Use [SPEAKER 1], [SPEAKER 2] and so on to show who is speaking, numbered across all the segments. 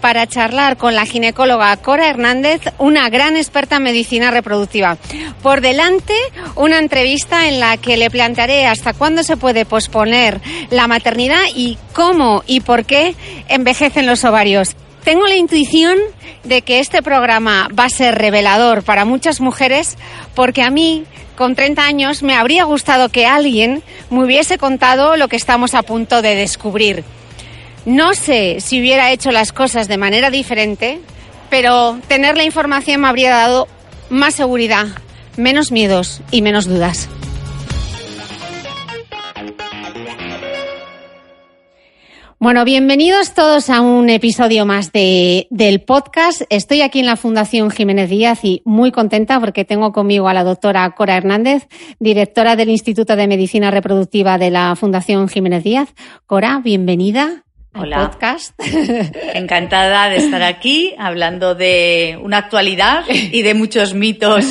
[SPEAKER 1] para charlar con la ginecóloga Cora Hernández, una gran experta en medicina reproductiva. Por delante, una entrevista en la que le plantearé hasta cuándo se puede posponer la maternidad y cómo y por qué envejecen los ovarios. Tengo la intuición de que este programa va a ser revelador para muchas mujeres porque a mí con 30 años me habría gustado que alguien me hubiese contado lo que estamos a punto de descubrir. No sé si hubiera hecho las cosas de manera diferente, pero tener la información me habría dado más seguridad, menos miedos y menos dudas. Bueno, bienvenidos todos a un episodio más de, del podcast. Estoy aquí en la Fundación Jiménez Díaz y muy contenta porque tengo conmigo a la doctora Cora Hernández, directora del Instituto de Medicina Reproductiva de la Fundación Jiménez Díaz. Cora, bienvenida.
[SPEAKER 2] Hola.
[SPEAKER 1] podcast.
[SPEAKER 2] Encantada de estar aquí hablando de una actualidad y de muchos mitos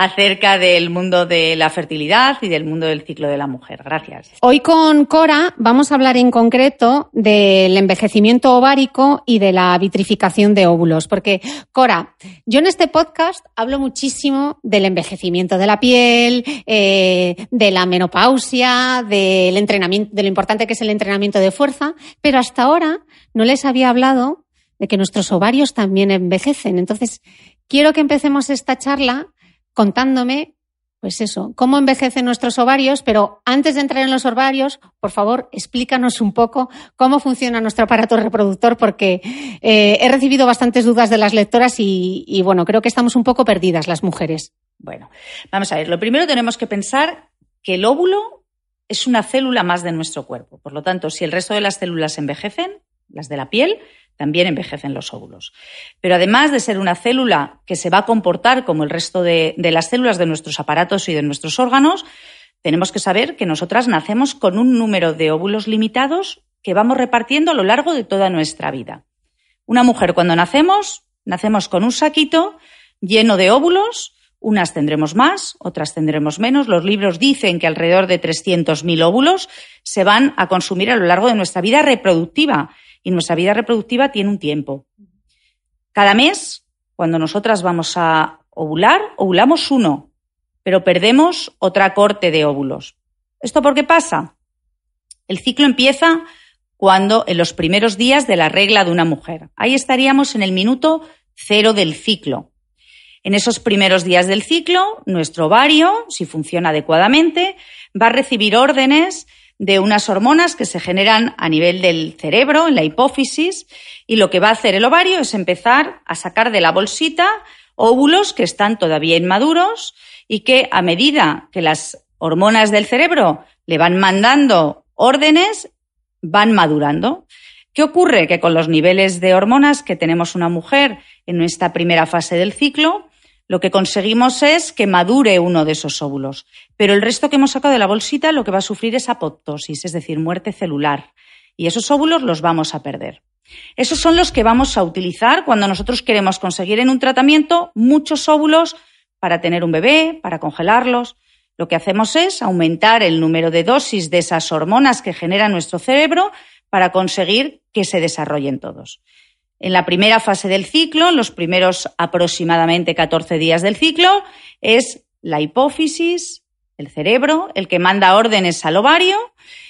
[SPEAKER 2] acerca del mundo de la fertilidad y del mundo del ciclo de la mujer. Gracias.
[SPEAKER 1] Hoy con Cora vamos a hablar en concreto del envejecimiento ovárico y de la vitrificación de óvulos, porque Cora, yo en este podcast hablo muchísimo del envejecimiento de la piel, eh, de la menopausia, del entrenamiento, de lo importante que es el entrenamiento de fuerza, pero hasta ahora no les había hablado de que nuestros ovarios también envejecen. Entonces, quiero que empecemos esta charla contándome, pues eso, cómo envejecen nuestros ovarios, pero antes de entrar en los ovarios, por favor, explícanos un poco cómo funciona nuestro aparato reproductor, porque eh, he recibido bastantes dudas de las lectoras y, y, bueno, creo que estamos un poco perdidas las mujeres.
[SPEAKER 2] Bueno, vamos a ver, lo primero tenemos que pensar que el óvulo es una célula más de nuestro cuerpo. Por lo tanto, si el resto de las células envejecen, las de la piel, también envejecen los óvulos. Pero además de ser una célula que se va a comportar como el resto de, las células de nuestros aparatos y de nuestros órganos, tenemos que saber que nosotras nacemos con un número de óvulos limitados que vamos repartiendo a lo largo de toda nuestra vida. Una mujer cuando nacemos, nacemos con un saquito lleno de óvulos, unas tendremos más, otras tendremos menos. Los libros dicen que alrededor de 300.000 óvulos se van a consumir a lo largo de nuestra vida reproductiva y nuestra vida reproductiva tiene un tiempo. Cada mes, cuando nosotras vamos a ovular, ovulamos uno, pero perdemos otra corte de óvulos. ¿Esto por qué pasa? El ciclo empieza cuando en los primeros días de la regla de una mujer. Ahí estaríamos en el minuto cero del ciclo. En esos primeros días del ciclo, nuestro ovario, si funciona adecuadamente, va a recibir órdenes de unas hormonas que se generan a nivel del cerebro, en la hipófisis, y lo que va a hacer el ovario es empezar a sacar de la bolsita óvulos que están todavía inmaduros y que a medida que las hormonas del cerebro le van mandando órdenes, van madurando. ¿Qué ocurre? Que con los niveles de hormonas que tenemos una mujer en esta primera fase del ciclo, lo que conseguimos es que madure uno de esos óvulos. Pero el resto que hemos sacado de la bolsita lo que va a sufrir es apoptosis, es decir, muerte celular. Y esos óvulos los vamos a perder. Esos son los que vamos a utilizar cuando nosotros queremos conseguir en un tratamiento muchos óvulos para tener un bebé, para congelarlos. Lo que hacemos es aumentar el número de dosis de esas hormonas que genera nuestro cerebro para conseguir que se desarrollen todos. En la primera fase del ciclo, los primeros aproximadamente 14 días del ciclo, es la hipófisis, el cerebro, el que manda órdenes al ovario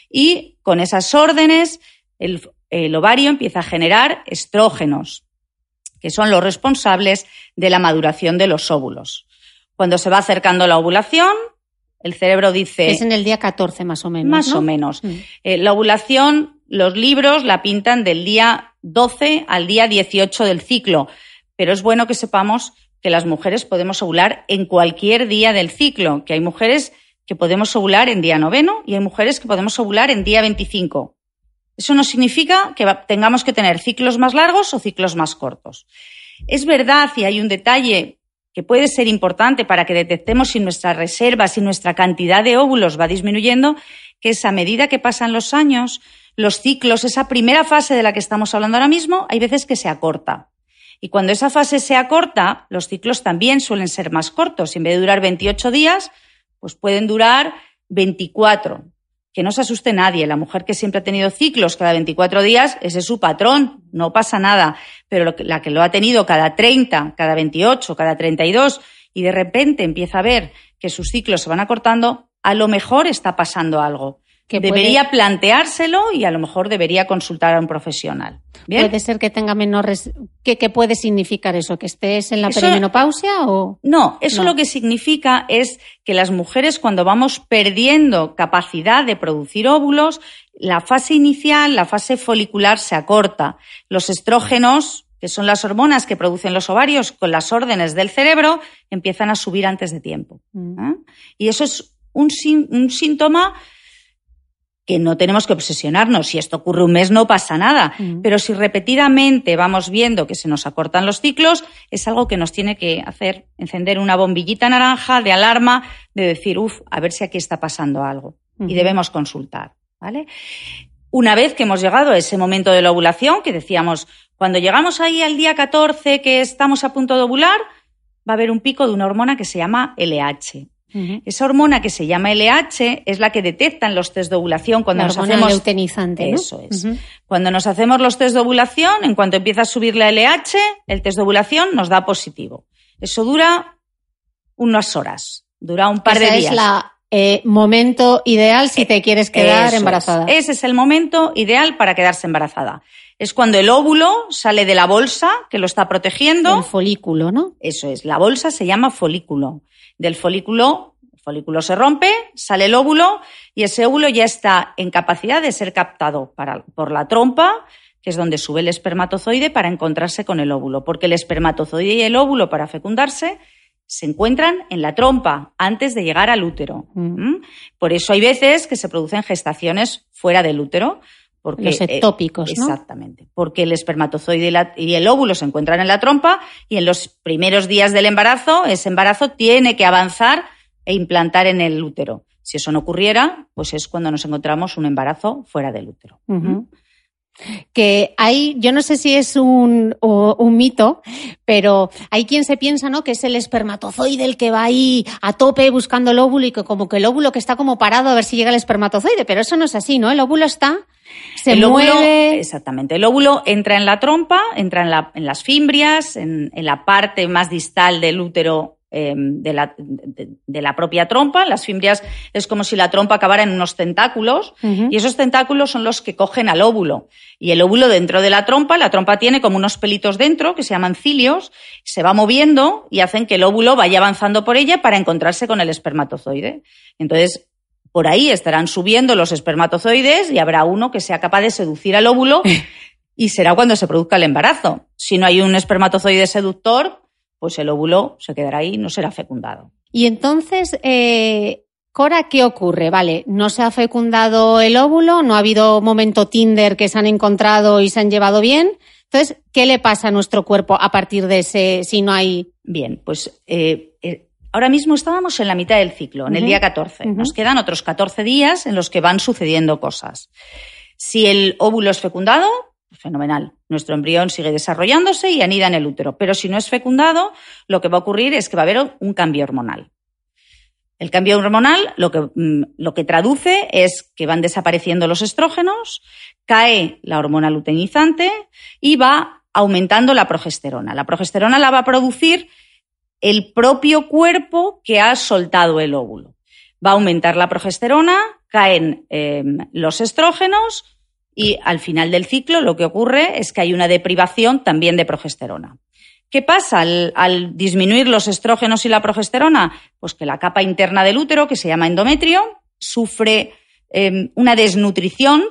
[SPEAKER 2] y con esas órdenes el, el ovario empieza a generar estrógenos, que son los responsables de la maduración de los óvulos. Cuando se va acercando la ovulación, el cerebro dice...
[SPEAKER 1] Es en el día 14 más o menos.
[SPEAKER 2] Más o menos. Mm. Eh, la ovulación, los libros la pintan del día 12 al día 18 del ciclo, pero es bueno que sepamos que las mujeres podemos ovular en cualquier día del ciclo, que hay mujeres que podemos ovular en día noveno y hay mujeres que podemos ovular en día 25. Eso no significa que tengamos que tener ciclos más largos o ciclos más cortos. Es verdad, y hay un detalle que puede ser importante para que detectemos si nuestras reservas y nuestra cantidad de óvulos va disminuyendo, que es a medida que pasan los años, los ciclos, esa primera fase de la que estamos hablando ahora mismo, hay veces que se acorta. Y cuando esa fase se acorta, los ciclos también suelen ser más cortos. En vez de durar 28 días, pues pueden durar 24. Que no se asuste nadie. La mujer que siempre ha tenido ciclos cada 24 días, ese es su patrón, no pasa nada. Pero la que lo ha tenido cada 30, cada 28, cada 32 y de repente empieza a ver que sus ciclos se van acortando, a lo mejor está pasando algo debería planteárselo y a lo mejor debería consultar a un profesional.
[SPEAKER 1] ¿Puede ser que tenga menores... ¿Qué, puede significar eso? ¿Que estés en la perimenopausia o...?
[SPEAKER 2] No, eso lo que significa es que las mujeres cuando vamos perdiendo capacidad de producir óvulos, la fase inicial, la fase folicular se acorta. Los estrógenos, que son las hormonas que producen los ovarios con las órdenes del cerebro, empiezan a subir antes de tiempo. Mm. ¿eh? Y eso es un, un síntoma que no tenemos que obsesionarnos. Si esto ocurre un mes no pasa nada, mm. pero si repetidamente vamos viendo que se nos acortan los ciclos, es algo que nos tiene que hacer encender una bombillita naranja de alarma de decir, uff, a ver si aquí está pasando algo. Y debemos consultar, ¿vale? Una vez que hemos llegado a ese momento de la ovulación, que decíamos, cuando llegamos ahí al día 14 que estamos a punto de ovular, va a haber un pico de una hormona que se llama LH. Esa hormona que se llama LH es la que detectan los test de ovulación cuando nos hacemos
[SPEAKER 1] leutenizante,
[SPEAKER 2] Eso es. Cuando nos hacemos los test de ovulación, en cuanto empieza a subir la LH, el test de ovulación nos da positivo. Eso dura unas horas, dura un par de días.
[SPEAKER 1] Es la eh, momento ideal si te quieres quedar embarazada.
[SPEAKER 2] Ese es el momento ideal para quedarse embarazada. Es cuando el óvulo sale de la bolsa que lo está protegiendo.
[SPEAKER 1] El folículo, ¿no?
[SPEAKER 2] Eso es. La bolsa se llama folículo del folículo, el folículo se rompe, sale el óvulo y ese óvulo ya está en capacidad de ser captado por la trompa, que es donde sube el espermatozoide para encontrarse con el óvulo, porque el espermatozoide y el óvulo para fecundarse se encuentran en la trompa antes de llegar al útero. Mm. ¿Mm? Por eso hay veces que se producen gestaciones fuera del útero, porque,
[SPEAKER 1] Los ectópicos,
[SPEAKER 2] ¿no? Exactamente. Porque el espermatozoide y, el óvulo se encuentran en la trompa y en los primeros días del embarazo, ese embarazo tiene que avanzar e implantar en el útero. Si eso no ocurriera, pues es cuando nos encontramos un embarazo fuera del útero
[SPEAKER 1] que hay, yo no sé si es un, un, mito, pero hay quien se piensa, ¿no? Que es el espermatozoide el que va ahí a tope buscando el óvulo y que como que el óvulo que está como parado a ver si llega el espermatozoide, pero eso no es así, ¿no? El óvulo está, se mueve.
[SPEAKER 2] exactamente. El óvulo entra en la trompa, entra en, la, en las fimbrias, en, en la parte más distal del útero eh, de, la, de, la, propia trompa. Las fimbrias es como si la trompa acabara en unos tentáculos y esos tentáculos son los que cogen al óvulo. Y el óvulo dentro de la trompa, la trompa tiene como unos pelitos dentro que se llaman cilios, se va moviendo y hacen que el óvulo vaya avanzando por ella para encontrarse con el espermatozoide. Entonces, por ahí estarán subiendo los espermatozoides y habrá uno que sea capaz de seducir al óvulo y será cuando se produzca el embarazo. Si no hay un espermatozoide seductor, pues el óvulo se quedará ahí y no será fecundado.
[SPEAKER 1] Y entonces, eh, Cora, ¿qué ocurre? Vale, no se ha fecundado el óvulo, no ha habido momento Tinder que se han encontrado y se han llevado bien. Entonces, ¿qué le pasa a nuestro cuerpo a partir de ese, si no hay...
[SPEAKER 2] Bien, pues eh, eh, ahora mismo estábamos en la mitad del ciclo, en el día 14. Nos quedan otros 14 días en los que van sucediendo cosas. Si el óvulo es fecundado, fenomenal. Nuestro embrión sigue desarrollándose y anida en el útero. Pero si no es fecundado, lo que va a ocurrir es que va a haber un cambio hormonal. El cambio hormonal lo que, mm, lo que traduce es que van desapareciendo los estrógenos, cae la hormona luteinizante y va aumentando la progesterona. La progesterona la va a producir el propio cuerpo que ha soltado el óvulo. Va a aumentar la progesterona, caen em, los estrógenos, y al final del ciclo lo que ocurre es que hay una deprivación también de progesterona. ¿Qué pasa al, disminuir los estrógenos y la progesterona? Pues que la capa interna del útero, que se llama endometrio, sufre em, una desnutrición,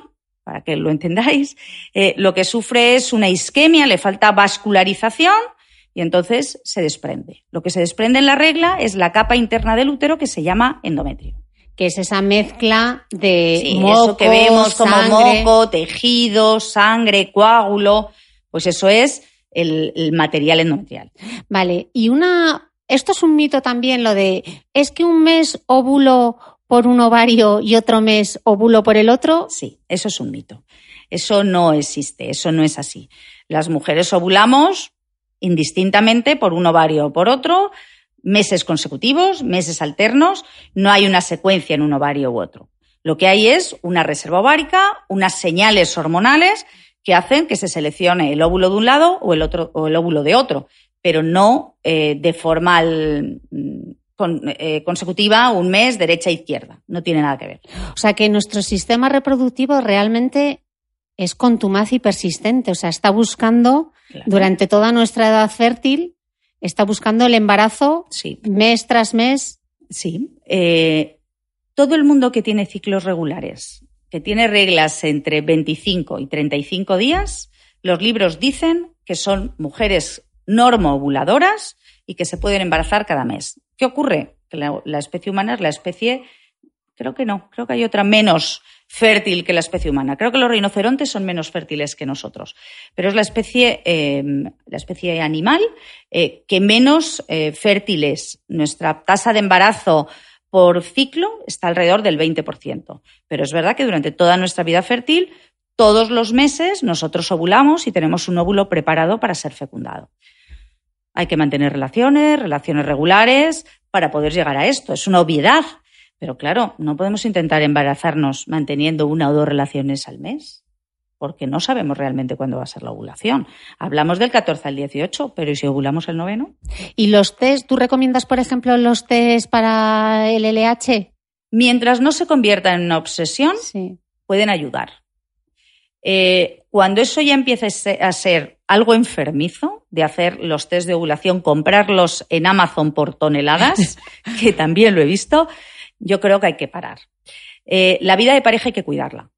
[SPEAKER 2] para que lo entendáis, eh, lo que sufre es una isquemia, le falta vascularización y entonces se desprende. Lo que se desprende en la regla es la capa interna del útero que se llama endometrio
[SPEAKER 1] que es esa mezcla de
[SPEAKER 2] eso que vemos como moco, tejido, sangre, coágulo, pues eso es el, material endometrial.
[SPEAKER 1] Vale, y una, esto es un mito también, lo de, es que un mes óvulo por un ovario y otro mes óvulo por el otro.
[SPEAKER 2] Sí, eso es un mito. Eso no existe, eso no es así. Las mujeres ovulamos indistintamente por un ovario o por otro, meses consecutivos, meses alternos, no hay una secuencia en un ovario u otro. Lo que hay es una reserva ovárica, unas señales hormonales que hacen que se seleccione el óvulo de un lado o el, otro, o el óvulo de otro, pero no eh, de forma mm, eh, consecutiva, un mes, derecha e izquierda. No tiene nada que ver.
[SPEAKER 1] O sea que nuestro sistema reproductivo realmente es contumaz y persistente. O sea, está buscando durante toda nuestra edad fértil está buscando el embarazo mes tras mes.
[SPEAKER 2] Sí. Eh, todo el mundo que tiene ciclos regulares, que tiene reglas entre 25 y 35 días, los libros dicen que son mujeres normoovuladoras y que se pueden embarazar cada mes. ¿Qué ocurre? Que la especie humana es la especie, creo que no, creo que hay otra menos fértil que la especie humana. Creo que los rinocerontes son menos fértiles que nosotros, pero es la especie, eh, la especie animal eh, que menos eh, fértil es. Nuestra tasa de embarazo por ciclo está alrededor del 20%, pero es verdad que durante toda nuestra vida fértil, todos los meses nosotros ovulamos y tenemos un óvulo preparado para ser fecundado. Hay que mantener relaciones, relaciones regulares, para poder llegar a esto. Es una obviedad, pero claro, no podemos intentar embarazarnos manteniendo una o dos relaciones al mes, porque no sabemos realmente cuándo va a ser la ovulación. Hablamos del 14 al 18, pero ¿y si ovulamos el noveno?
[SPEAKER 1] ¿Y los test, tú recomiendas, por ejemplo, los test para el LH?
[SPEAKER 2] Mientras no se convierta en una obsesión, pueden ayudar. Eh, cuando eso ya empieza a ser algo enfermizo, de hacer los test de ovulación, comprarlos en Amazon por toneladas, que también lo he visto, yo creo que hay que parar. Eh, la vida de pareja hay que cuidarla.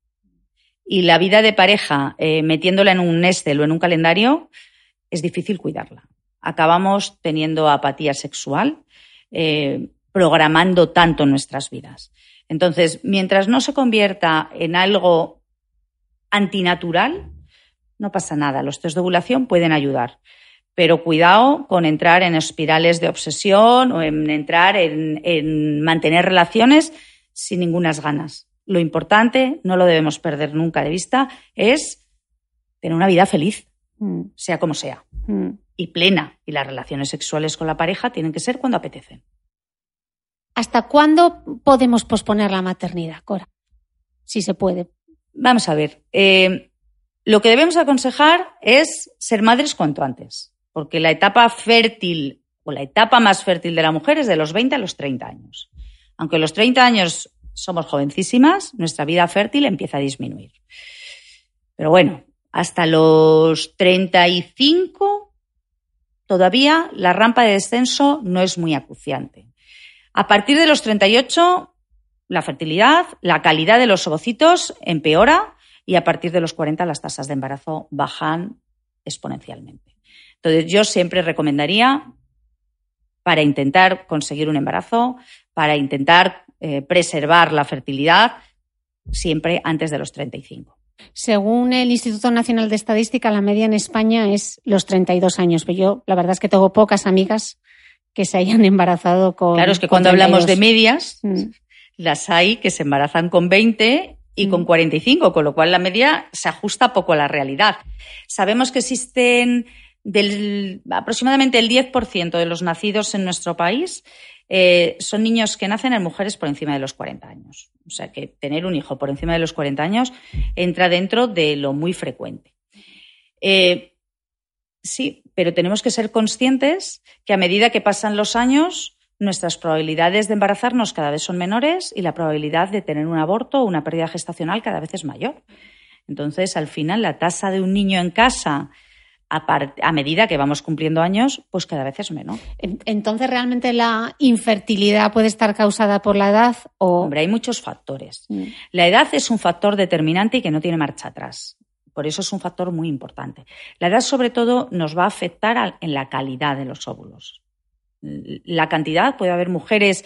[SPEAKER 2] Y la vida de pareja, eh, metiéndola en un Excel o en un calendario, es difícil cuidarla. Acabamos teniendo apatía sexual, eh, programando tanto nuestras vidas. Entonces, mientras no se convierta en algo antinatural, no pasa nada. Los test de ovulación pueden ayudar. Pero cuidado con entrar en espirales de obsesión o en entrar en, mantener relaciones sin ningunas ganas. Lo importante, no lo debemos perder nunca de vista, es tener una vida feliz, mm. sea como sea, mm. y plena. Y las relaciones sexuales con la pareja tienen que ser cuando apetecen.
[SPEAKER 1] ¿Hasta cuándo podemos posponer la maternidad, Cora? Si se puede.
[SPEAKER 2] Vamos a ver. Eh, lo que debemos aconsejar es ser madres cuanto antes porque la etapa fértil o la etapa más fértil de la mujer es de los 20 a los 30 años. Aunque los 30 años somos jovencísimas, nuestra vida fértil empieza a disminuir. Pero bueno, hasta los 35 todavía la rampa de descenso no es muy acuciante. A partir de los 38, la fertilidad, la calidad de los ovocitos empeora y a partir de los 40 las tasas de embarazo bajan exponencialmente. Entonces, yo siempre recomendaría para intentar conseguir un embarazo, para intentar eh, preservar la fertilidad, siempre antes de los 35.
[SPEAKER 1] Según el Instituto Nacional de Estadística, la media en España es los 32 años, pero yo la verdad es que tengo pocas amigas que se hayan embarazado con.
[SPEAKER 2] Claro, es que cuando hablamos de medias, mm. las hay que se embarazan con 20 y con 45, mm. con lo cual la media se ajusta poco a la realidad. Sabemos que existen del, aproximadamente el 10% de los nacidos en nuestro país eh, son niños que nacen en mujeres por encima de los 40 años. O sea que tener un hijo por encima de los 40 años entra dentro de lo muy frecuente. Eh, sí, pero tenemos que ser conscientes que a medida que pasan los años, nuestras probabilidades de embarazarnos cada vez son menores y la probabilidad de tener un aborto o una pérdida gestacional cada vez es mayor. Entonces, al final, la tasa de un niño en casa a, medida que vamos cumpliendo años, pues cada vez es menos.
[SPEAKER 1] Entonces, ¿realmente la infertilidad puede estar causada por la edad? O...
[SPEAKER 2] Hombre, hay muchos factores. Mm. La edad es un factor determinante y que no tiene marcha atrás. Por eso es un factor muy importante. La edad, sobre todo, nos va a afectar en la calidad de los óvulos. La cantidad, puede haber mujeres.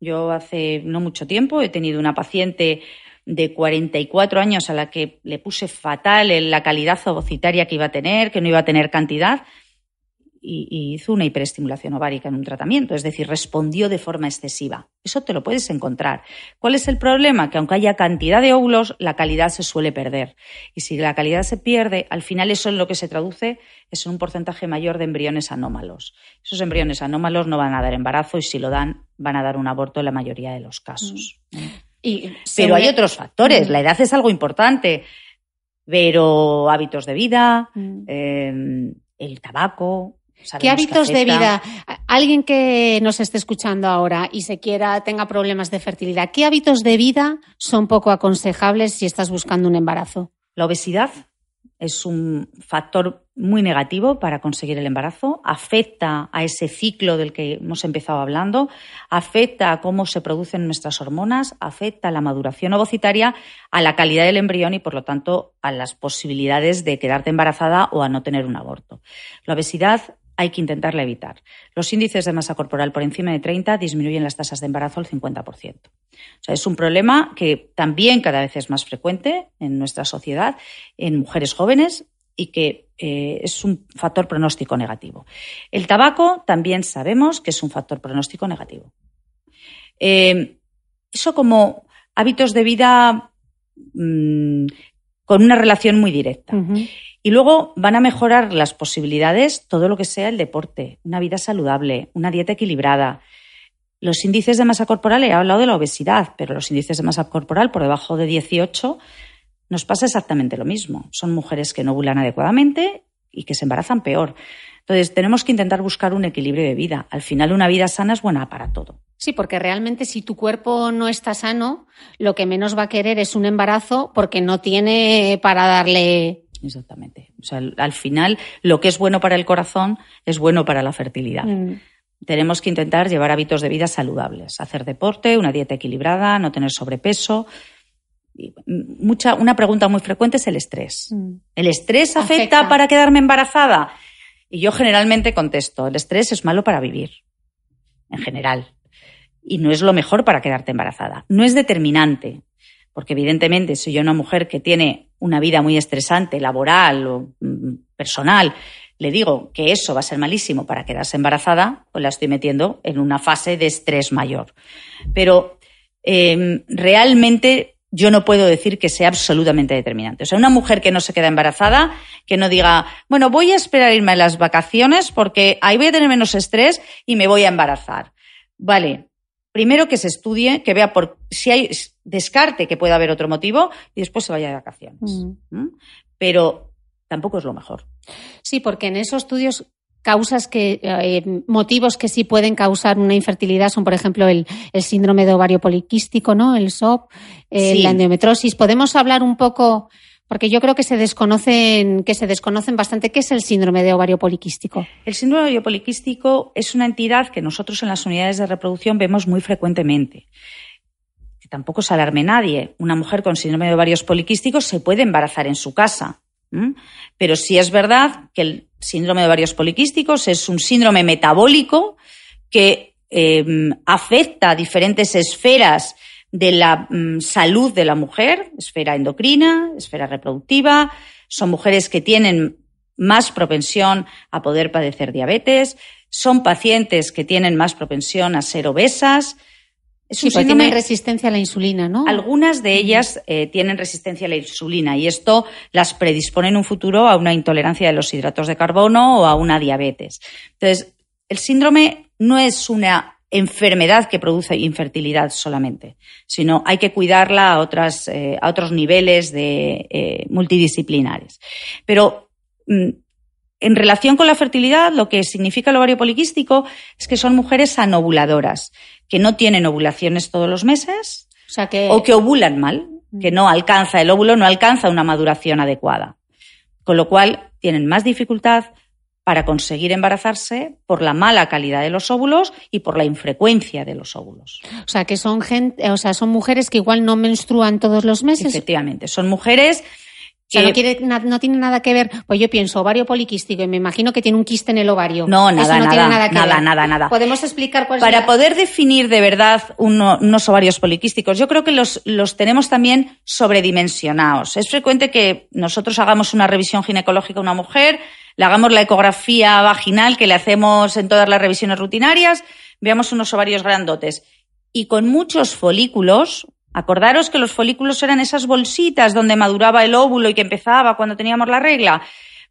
[SPEAKER 2] Yo hace no mucho tiempo he tenido una paciente de 44 años a la que le puse fatal en la calidad ovocitaria que iba a tener, que no iba a tener cantidad, y, hizo una hiperestimulación ovárica en un tratamiento, es decir, respondió de forma excesiva. Eso te lo puedes encontrar. ¿Cuál es el problema? Que aunque haya cantidad de óvulos, la calidad se suele perder. Y si la calidad se pierde, al final eso en lo que se traduce es un porcentaje mayor de embriones anómalos. Esos embriones anómalos no van a dar embarazo y si lo dan, van a dar un aborto en la mayoría de los casos. Mm. Pero hay otros factores. Mm. La edad es algo importante, pero hábitos de vida, mm. em, el tabaco.
[SPEAKER 1] ¿Qué hábitos de vida? Alguien que nos esté escuchando ahora y se quiera, tenga problemas de fertilidad, ¿qué hábitos de vida son poco aconsejables si estás buscando un embarazo?
[SPEAKER 2] La obesidad, es un factor muy negativo para conseguir el embarazo, afecta a ese ciclo del que hemos empezado hablando, afecta a cómo se producen nuestras hormonas, afecta a la maduración ovocitaria, a la calidad del embrión y, por lo tanto, a las posibilidades de quedarte embarazada o a no tener un aborto. La obesidad hay que intentarla evitar. Los índices de masa corporal por encima de 30 disminuyen las tasas de embarazo al 50%. O sea, es un problema que también cada vez es más frecuente en nuestra sociedad, en mujeres jóvenes y que eh, es un factor pronóstico negativo. El tabaco también sabemos que es un factor pronóstico negativo. Eh, eso como hábitos de vida mm, con una relación muy directa. Y luego van a mejorar las posibilidades, todo lo que sea el deporte, una vida saludable, una dieta equilibrada. Los índices de masa corporal, he hablado de la obesidad, pero los índices de masa corporal por debajo de 18 nos pasa exactamente lo mismo. Son mujeres que no ovulan adecuadamente y que se embarazan peor. Entonces, tenemos que intentar buscar un equilibrio de vida. Al final, una vida sana es buena para todo.
[SPEAKER 1] Sí, porque realmente si tu cuerpo no está sano, lo que menos va a querer es un embarazo porque no tiene para darle
[SPEAKER 2] Exactamente. O sea, al final, lo que es bueno para el corazón es bueno para la fertilidad. Mm. Tenemos que intentar llevar hábitos de vida saludables, hacer deporte, una dieta equilibrada, no tener sobrepeso. Mucha, una pregunta muy frecuente es el estrés. Mm. ¿El estrés afecta, para quedarme embarazada? Y yo generalmente contesto, el estrés es malo para vivir, en general. Y no es lo mejor para quedarte embarazada. No es determinante, porque evidentemente soy yo una mujer que tiene una vida muy estresante, laboral o mm, personal, le digo que eso va a ser malísimo para quedarse embarazada, pues la estoy metiendo en una fase de estrés mayor. Pero em, realmente yo no puedo decir que sea absolutamente determinante. O sea, una mujer que no se queda embarazada, que no diga, bueno, voy a esperar a irme a las vacaciones porque ahí voy a tener menos estrés y me voy a embarazar. Vale, primero que se estudie, que vea por si hay descarte que pueda haber otro motivo y después se vaya de vacaciones. Mm. Pero tampoco es lo mejor.
[SPEAKER 1] Sí, porque en esos estudios causas que, eh, motivos que sí pueden causar una infertilidad son, por ejemplo, el, síndrome de ovario poliquístico, ¿no? El SOP, la endometrosis. ¿Podemos hablar un poco porque yo creo que se desconocen, que se desconocen bastante. ¿Qué es el síndrome de ovario poliquístico?
[SPEAKER 2] El síndrome de ovario poliquístico es una entidad que nosotros en las unidades de reproducción vemos muy frecuentemente. Que tampoco se alarme nadie. Una mujer con síndrome de ovarios poliquísticos se puede embarazar en su casa. Pero sí es verdad que el síndrome de ovarios poliquísticos es un síndrome metabólico que em, afecta a diferentes esferas de la mm, salud de la mujer, esfera endocrina, esfera reproductiva. Son mujeres que tienen más propensión a poder padecer diabetes, son pacientes que tienen más propensión a ser obesas.
[SPEAKER 1] Es sí, tienen resistencia a la insulina, ¿no?
[SPEAKER 2] Algunas de ellas eh, tienen resistencia a la insulina y esto las predispone en un futuro a una intolerancia de los hidratos de carbono o a una diabetes. Entonces, el síndrome no es una enfermedad que produce infertilidad solamente, sino hay que cuidarla a, otras, eh, a otros niveles de, eh, multidisciplinares. Pero mm, en relación con la fertilidad, lo que significa el ovario poliquístico es que son mujeres anovuladoras, que no tienen ovulaciones todos los meses o, que... o que ovulan mal, que no alcanza el óvulo, no alcanza una maduración adecuada. Con lo cual tienen más dificultad, para conseguir embarazarse por la mala calidad de los óvulos y por la infrecuencia de los óvulos.
[SPEAKER 1] O sea, que son gente, o sea, son mujeres que igual no menstruan todos los meses.
[SPEAKER 2] Efectivamente, son mujeres
[SPEAKER 1] que... no, quiere, no, tiene nada que ver, pues yo pienso ovario poliquístico y me imagino que tiene un quiste en el ovario.
[SPEAKER 2] No, nada, no nada, tiene nada, que nada, nada, nada.
[SPEAKER 1] ¿Podemos explicar cuál
[SPEAKER 2] Para poder definir de verdad unos ovarios poliquísticos, yo creo que los, los tenemos también sobredimensionados. Es frecuente que nosotros hagamos una revisión ginecológica a una mujer, le hagamos la ecografía vaginal que le hacemos en todas las revisiones rutinarias, veamos unos ovarios grandotes. Y con muchos folículos, acordaros que los folículos eran esas bolsitas donde maduraba el óvulo y que empezaba cuando teníamos la regla.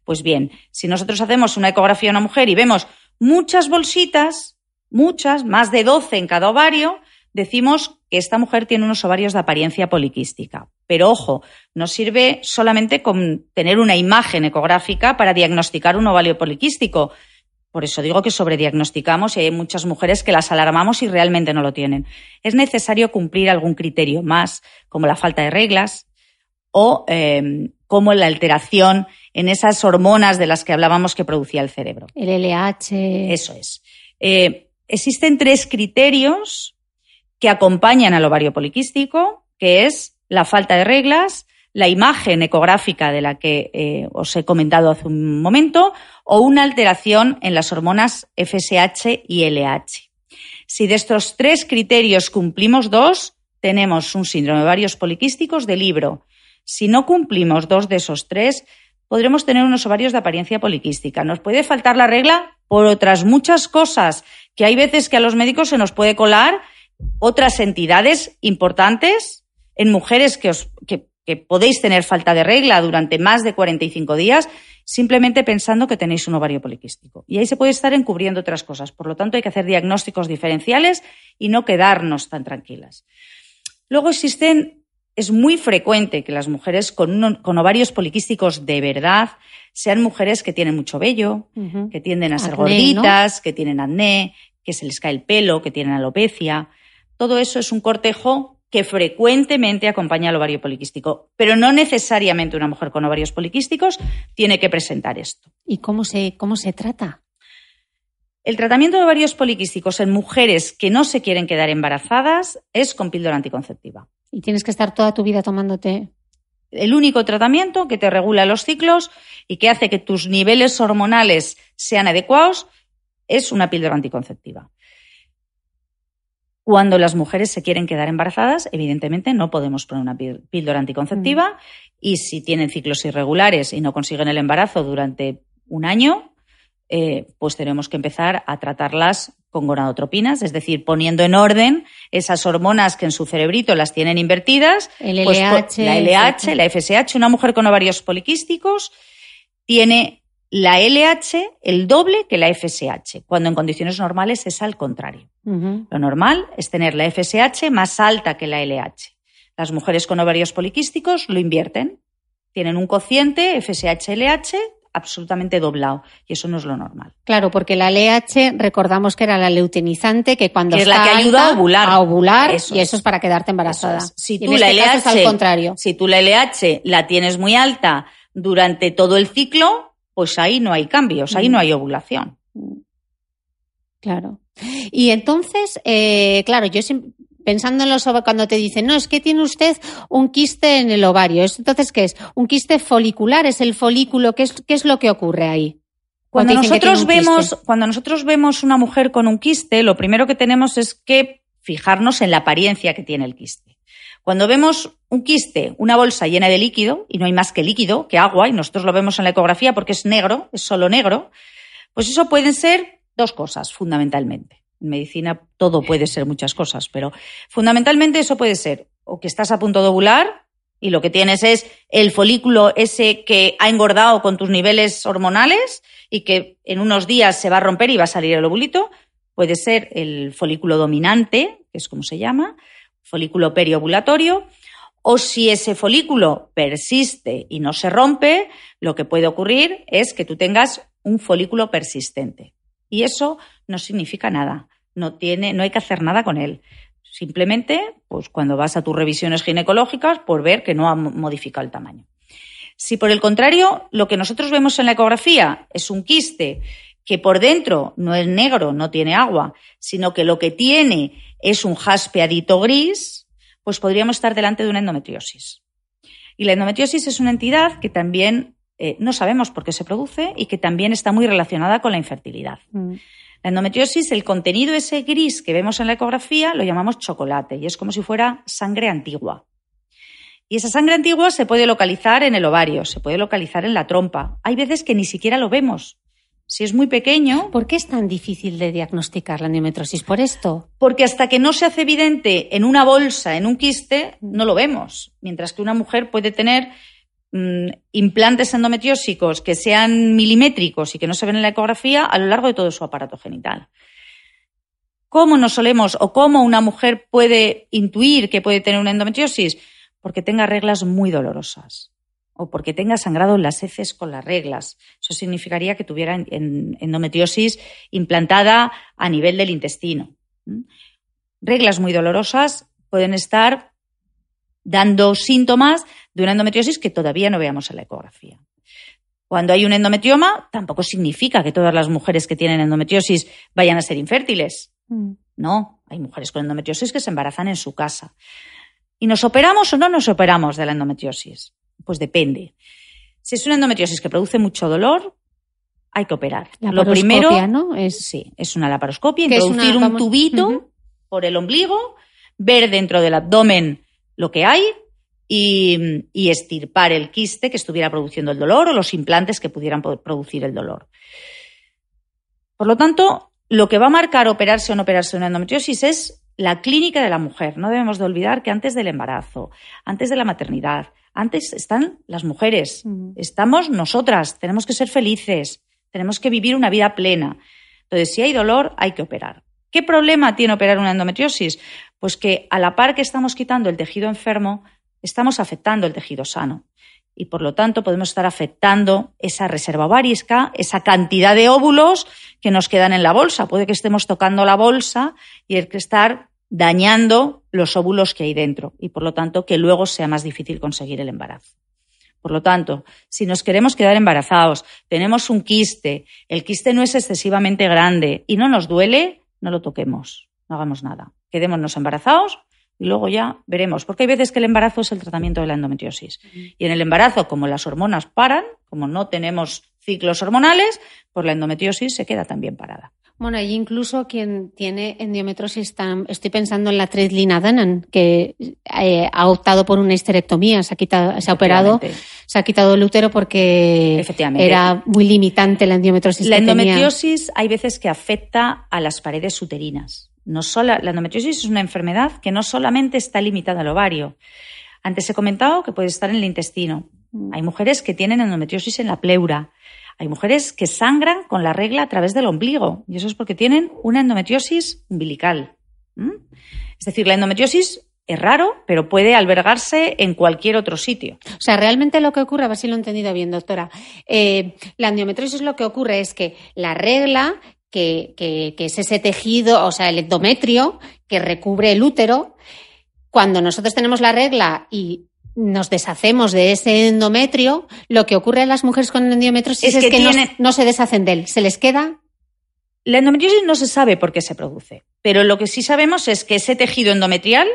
[SPEAKER 2] Pues bien, si nosotros hacemos una ecografía a una mujer y vemos muchas bolsitas, muchas, más de 12 en cada ovario, decimos que esta mujer tiene unos ovarios de apariencia poliquística. Pero ojo, no sirve solamente con tener una imagen ecográfica para diagnosticar un ovario poliquístico. Por eso digo que sobrediagnosticamos y hay muchas mujeres que las alarmamos y realmente no lo tienen. Es necesario cumplir algún criterio más, como la falta de reglas o em, como la alteración en esas hormonas de las que hablábamos que producía el cerebro.
[SPEAKER 1] El LH.
[SPEAKER 2] Eso es. Eh, existen tres criterios que acompañan al ovario poliquístico, que es la falta de reglas, la imagen ecográfica de la que eh, os he comentado hace un momento, o una alteración en las hormonas FSH y LH. Si de estos tres criterios cumplimos dos, tenemos un síndrome de ovarios poliquísticos de libro. Si no cumplimos dos de esos tres, podremos tener unos ovarios de apariencia poliquística. Nos puede faltar la regla por otras muchas cosas que hay veces que a los médicos se nos puede colar otras entidades importantes en mujeres que, os, que, podéis tener falta de regla durante más de 45 días simplemente pensando que tenéis un ovario poliquístico. Y ahí se puede estar encubriendo otras cosas. Por lo tanto, hay que hacer diagnósticos diferenciales y no quedarnos tan tranquilas. Luego existen, es muy frecuente que las mujeres con, con ovarios poliquísticos de verdad sean mujeres que tienen mucho vello, que tienden a ser gorditas, que tienen acné, que se les cae el pelo, que tienen alopecia. Todo eso es un cortejo que frecuentemente acompaña al ovario poliquístico, pero no necesariamente una mujer con ovarios poliquísticos tiene que presentar esto.
[SPEAKER 1] ¿Y cómo se, cómo se trata?
[SPEAKER 2] El tratamiento de ovarios poliquísticos en mujeres que no se quieren quedar embarazadas es con píldora anticonceptiva.
[SPEAKER 1] ¿Y tienes que estar toda tu vida tomándote?
[SPEAKER 2] El único tratamiento que te regula los ciclos y que hace que tus niveles hormonales sean adecuados es una píldora anticonceptiva. Cuando las mujeres se quieren quedar embarazadas, evidentemente no podemos poner una píldora anticonceptiva mm. y si tienen ciclos irregulares y no consiguen el embarazo durante un año, eh, pues tenemos que empezar a tratarlas con gonadotropinas, es decir, poniendo en orden esas hormonas que en su cerebrito las tienen invertidas.
[SPEAKER 1] El LH.
[SPEAKER 2] Pues, la LH, la FSH. Una mujer con ovarios poliquísticos tiene la LH el doble que la FSH, cuando en condiciones normales es al contrario. Lo normal es tener la FSH más alta que la LH. Las mujeres con ovarios poliquísticos lo invierten. Tienen un cociente FSH-LH absolutamente doblado y eso no es lo normal.
[SPEAKER 1] Claro, porque la LH recordamos que era la leutinizante que cuando
[SPEAKER 2] Que es
[SPEAKER 1] está
[SPEAKER 2] la que ayuda a ovular.
[SPEAKER 1] a ovular
[SPEAKER 2] Eso
[SPEAKER 1] y
[SPEAKER 2] es.
[SPEAKER 1] eso es para quedarte embarazada.
[SPEAKER 2] Es. Si
[SPEAKER 1] Y
[SPEAKER 2] tú
[SPEAKER 1] en
[SPEAKER 2] la
[SPEAKER 1] este caso
[SPEAKER 2] LH,
[SPEAKER 1] es al contrario.
[SPEAKER 2] si tú la LH la tienes muy alta durante todo el ciclo, pues ahí no hay cambios, ahí
[SPEAKER 1] Mm.
[SPEAKER 2] no hay ovulación.
[SPEAKER 1] Claro. Y entonces, eh, claro, yo pensando en los ovarios, cuando te dicen, no, es que tiene usted un quiste en el ovario. ¿Eso Entonces, ¿qué es? ¿Un quiste folicular? ¿Es el folículo? ¿Qué es, qué es lo que ocurre ahí?
[SPEAKER 2] Cuando nosotros vemos, cuando nosotros vemos una mujer con un quiste, lo primero que tenemos es que fijarnos en la apariencia que tiene el quiste. Cuando vemos un quiste, una bolsa llena de líquido, y no hay más que líquido, que agua, y nosotros lo vemos en la ecografía porque es negro, es solo negro, pues eso pueden ser dos cosas, fundamentalmente. En medicina todo puede ser muchas cosas, pero fundamentalmente eso puede ser o que estás a punto de ovular y lo que tienes es el folículo ese que ha engordado con tus niveles hormonales y que en unos días se va a romper y va a salir el ovulito. Puede ser el folículo dominante, que es como se llama, folículo periovulatorio, o si ese folículo persiste y no se rompe, lo que puede ocurrir es que tú tengas un folículo persistente. Y eso no significa nada. No, tiene, no hay que hacer nada con él. Simplemente, pues cuando vas a tus revisiones ginecológicas, por ver que no ha mo- modificado el tamaño. Si por el contrario, lo que nosotros vemos en la ecografía es un quiste que por dentro no es negro, no tiene agua, sino que lo que tiene es un jaspeadito gris, pues podríamos estar delante de una endometriosis. Y la endometriosis es una entidad que también eh, no sabemos por qué se produce y que también está muy relacionada con la infertilidad.
[SPEAKER 1] Mm.
[SPEAKER 2] La endometriosis, el contenido ese gris que vemos en la ecografía, lo llamamos chocolate y es como si fuera sangre antigua. Y esa sangre antigua se puede localizar en el ovario, se puede localizar en la trompa. Hay veces que ni siquiera lo vemos. Si es muy pequeño,
[SPEAKER 1] ¿Por qué es tan difícil de diagnosticar la endometriosis? ¿Por esto?
[SPEAKER 2] porque hasta que no se hace evidente en una bolsa, en un quiste, no lo vemos. Mientras que una mujer puede tener mm, implantes endometriósicos que sean milimétricos y que no se ven en la ecografía a lo largo de todo su aparato genital. ¿Cómo nos solemos o cómo una mujer puede intuir que puede tener una endometriosis? Porque tenga reglas muy dolorosas o porque tenga sangrado en las heces con las reglas. Eso significaría que tuviera en- en- endometriosis implantada a nivel del intestino. ¿Mm? Reglas muy dolorosas pueden estar dando síntomas de una endometriosis que todavía no veamos en la ecografía. Cuando hay un endometrioma, tampoco significa que todas las mujeres que tienen endometriosis vayan a ser infértiles. No, hay mujeres con endometriosis que se embarazan en su casa. ¿Y nos operamos o no nos operamos de la endometriosis? Pues depende. Si es una endometriosis que produce mucho dolor, hay que operar.
[SPEAKER 1] La
[SPEAKER 2] Lo primero,
[SPEAKER 1] ¿no? Es
[SPEAKER 2] sí, es una laparoscopia, introducir
[SPEAKER 1] una-
[SPEAKER 2] un tubito por el ombligo, ver dentro del abdomen lo que hay y, y estirpar el quiste que estuviera produciendo el dolor o los implantes que pudieran producir el dolor. Por lo tanto, lo que va a marcar operarse o no operarse una endometriosis es la clínica de la mujer. No debemos de olvidar que antes del embarazo, antes de la maternidad, antes están las mujeres, estamos nosotras, tenemos que ser felices, tenemos que vivir una vida plena. Entonces, si hay dolor, hay que operar. ¿Qué problema tiene operar una endometriosis? Pues que a la par que estamos quitando el tejido enfermo, estamos afectando el tejido sano. Y por lo tanto podemos estar afectando esa reserva ovárica, esa cantidad de óvulos que nos quedan en la bolsa. Puede que estemos tocando la bolsa y el que estar dañando los óvulos que hay dentro y por lo tanto que luego sea más difícil conseguir el embarazo. Por lo tanto, si nos queremos quedar embarazados, tenemos un quiste, el quiste no es excesivamente grande y no nos duele, no lo toquemos, no hagamos nada. Quedémonos embarazados y luego ya veremos, porque hay veces que el embarazo es el tratamiento de la endometriosis. Y en el embarazo, como las hormonas paran, como no tenemos ciclos hormonales, pues la endometriosis se queda también parada.
[SPEAKER 1] Bueno, y incluso quien tiene endometriosis, estoy pensando en la actriz Lina Dunham, que eh, ha optado por una histerectomía, se ha, quitado, se ha operado, se ha quitado el útero porque era muy limitante la endometriosis.
[SPEAKER 2] La
[SPEAKER 1] que tenía.
[SPEAKER 2] endometriosis hay veces que afecta a las paredes uterinas. No sola, la endometriosis es una enfermedad que no solamente está limitada al ovario. Antes he comentado que puede estar en el intestino. Hay mujeres que tienen endometriosis en la pleura. Hay mujeres que sangran con la regla a través del ombligo. Y eso es porque tienen una endometriosis umbilical. ¿Mm? Es decir, la endometriosis es raro, pero puede albergarse en cualquier otro sitio.
[SPEAKER 1] O sea, realmente lo que ocurre, a ver si lo he entendido bien, doctora, eh, la endometriosis lo que ocurre es que la regla, que, que, que es ese tejido, o sea, el endometrio que recubre el útero, cuando nosotros tenemos la regla y nos deshacemos de ese endometrio, lo que ocurre a las mujeres con endometriosis es, que, no, no, se deshacen de él, se les queda.
[SPEAKER 2] La endometriosis no se sabe por qué se produce, pero lo que sí sabemos es que ese tejido endometrial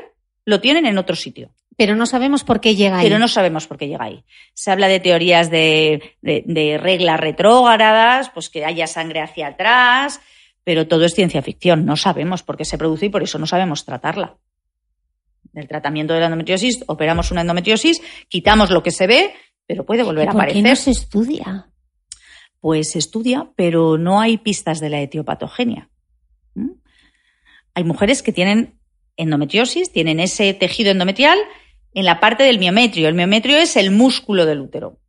[SPEAKER 2] lo tienen en otro sitio.
[SPEAKER 1] Pero no sabemos por qué llega ahí.
[SPEAKER 2] Pero no sabemos por qué llega ahí. Se habla de teorías de, de, reglas retrógradas, pues que haya sangre hacia atrás, pero todo es ciencia ficción. No sabemos por qué se produce y por eso no sabemos tratarla. El tratamiento de la endometriosis, operamos una endometriosis, quitamos lo que se ve, pero puede volver a aparecer.
[SPEAKER 1] ¿Por qué no se estudia?
[SPEAKER 2] Pues se estudia, pero no hay pistas de la etiopatogenia. ¿Mm? Hay mujeres que tienen endometriosis, tienen ese tejido endometrial en la parte del miometrio. El miometrio es el músculo del útero.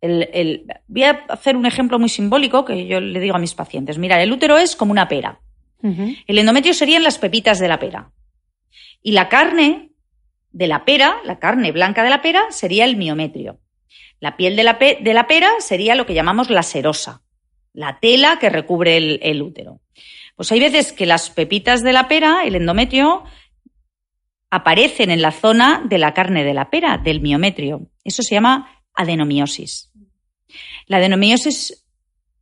[SPEAKER 2] voy a hacer un ejemplo muy simbólico que yo le digo a mis pacientes. Mira, el útero es como una pera. El endometrio serían las pepitas de la pera. Y la carne de la pera, la carne blanca de la pera, sería el miometrio. La piel de la, de la pera sería lo que llamamos la serosa, la tela que recubre el útero. Pues hay veces que las pepitas de la pera, el endometrio, aparecen en la zona de la carne de la pera, del miometrio. Eso se llama adenomiosis. La adenomiosis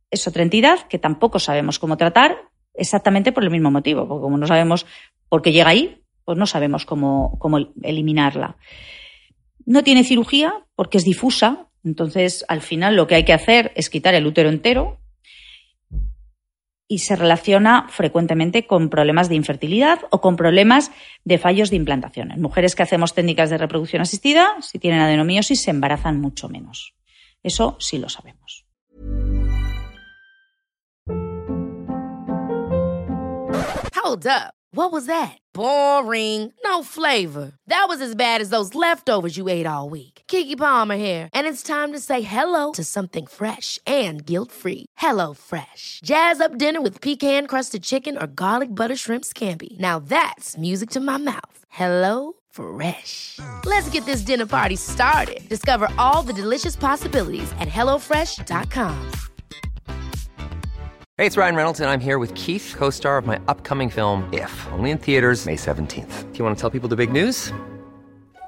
[SPEAKER 2] es otra entidad que tampoco sabemos cómo tratar exactamente por el mismo motivo, porque como no sabemos por qué llega ahí, pues no sabemos cómo, cómo eliminarla. No tiene cirugía porque es difusa, entonces al final lo que hay que hacer es quitar el útero entero y se relaciona frecuentemente con problemas de infertilidad o con problemas de fallos de implantación. En mujeres que hacemos técnicas de reproducción asistida, si tienen adenomiosis, se embarazan mucho menos. Eso sí lo sabemos.
[SPEAKER 3] Hold up. What was that? Boring. No flavor. That was as bad as those leftovers you ate all week. Kiki Palmer here, and it's time to say hello to something fresh and guilt-free. Hello Fresh. Jazz up dinner with pecan-crusted chicken or garlic butter shrimp scampi. Now that's music to my mouth. Hello Fresh. Let's get this dinner party started. Discover all the delicious possibilities at hellofresh.com.
[SPEAKER 4] Hey, it's Ryan Reynolds, and I'm here with Keith, co star of my upcoming film, If, only in theaters, May 17th. Do you want to tell people the big news?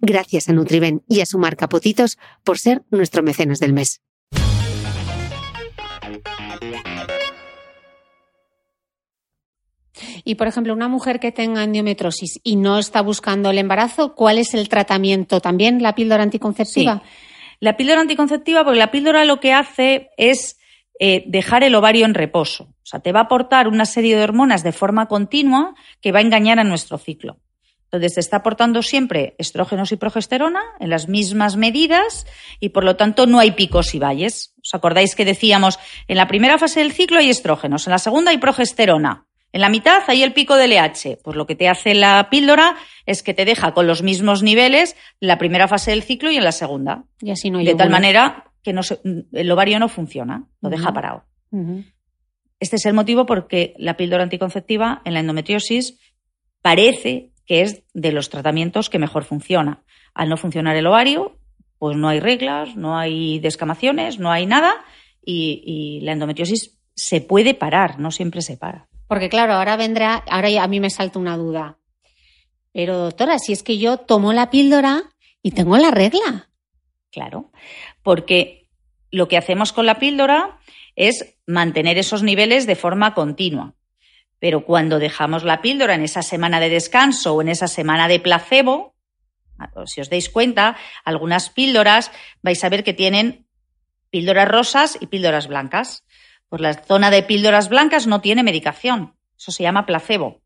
[SPEAKER 1] Gracias a Nutriben y a su marca Potitos por ser nuestro mecenas del mes. Y, por ejemplo, una mujer que tenga endometrosis y no está buscando el embarazo, ¿cuál es el tratamiento? ¿También la píldora anticonceptiva?
[SPEAKER 2] La píldora anticonceptiva, porque la píldora lo que hace es eh, dejar el ovario en reposo. O sea, te va a aportar una serie de hormonas de forma continua que va a engañar a nuestro ciclo. Entonces, se está aportando siempre estrógenos y progesterona en las mismas medidas y, por lo tanto, no hay picos y valles. ¿Os acordáis que decíamos, en la primera fase del ciclo hay estrógenos, en la segunda hay progesterona, en la mitad hay el pico del LH? Pues lo que te hace la píldora es que te deja con los mismos niveles en la primera fase del ciclo y en la segunda.
[SPEAKER 1] Y así no hay
[SPEAKER 2] De tal manera que no se- el ovario no funciona, lo deja parado. Este es el motivo porque la píldora anticonceptiva en la endometriosis parece que es de los tratamientos que mejor funciona. Al no funcionar el ovario, pues no hay reglas, no hay descamaciones, no hay nada y, y la endometriosis se puede parar, no siempre se para.
[SPEAKER 1] Porque claro, ahora vendrá, ahora a mí me salta una duda. Pero doctora, si es que yo tomo la píldora y tengo la regla.
[SPEAKER 2] Claro, porque lo que hacemos con la píldora es mantener esos niveles de forma continua. Pero cuando dejamos la píldora en esa semana de descanso o en esa semana de placebo, si os dais cuenta, algunas píldoras vais a ver que tienen píldoras rosas y píldoras blancas. Pues la zona de píldoras blancas no tiene medicación. Eso se llama placebo.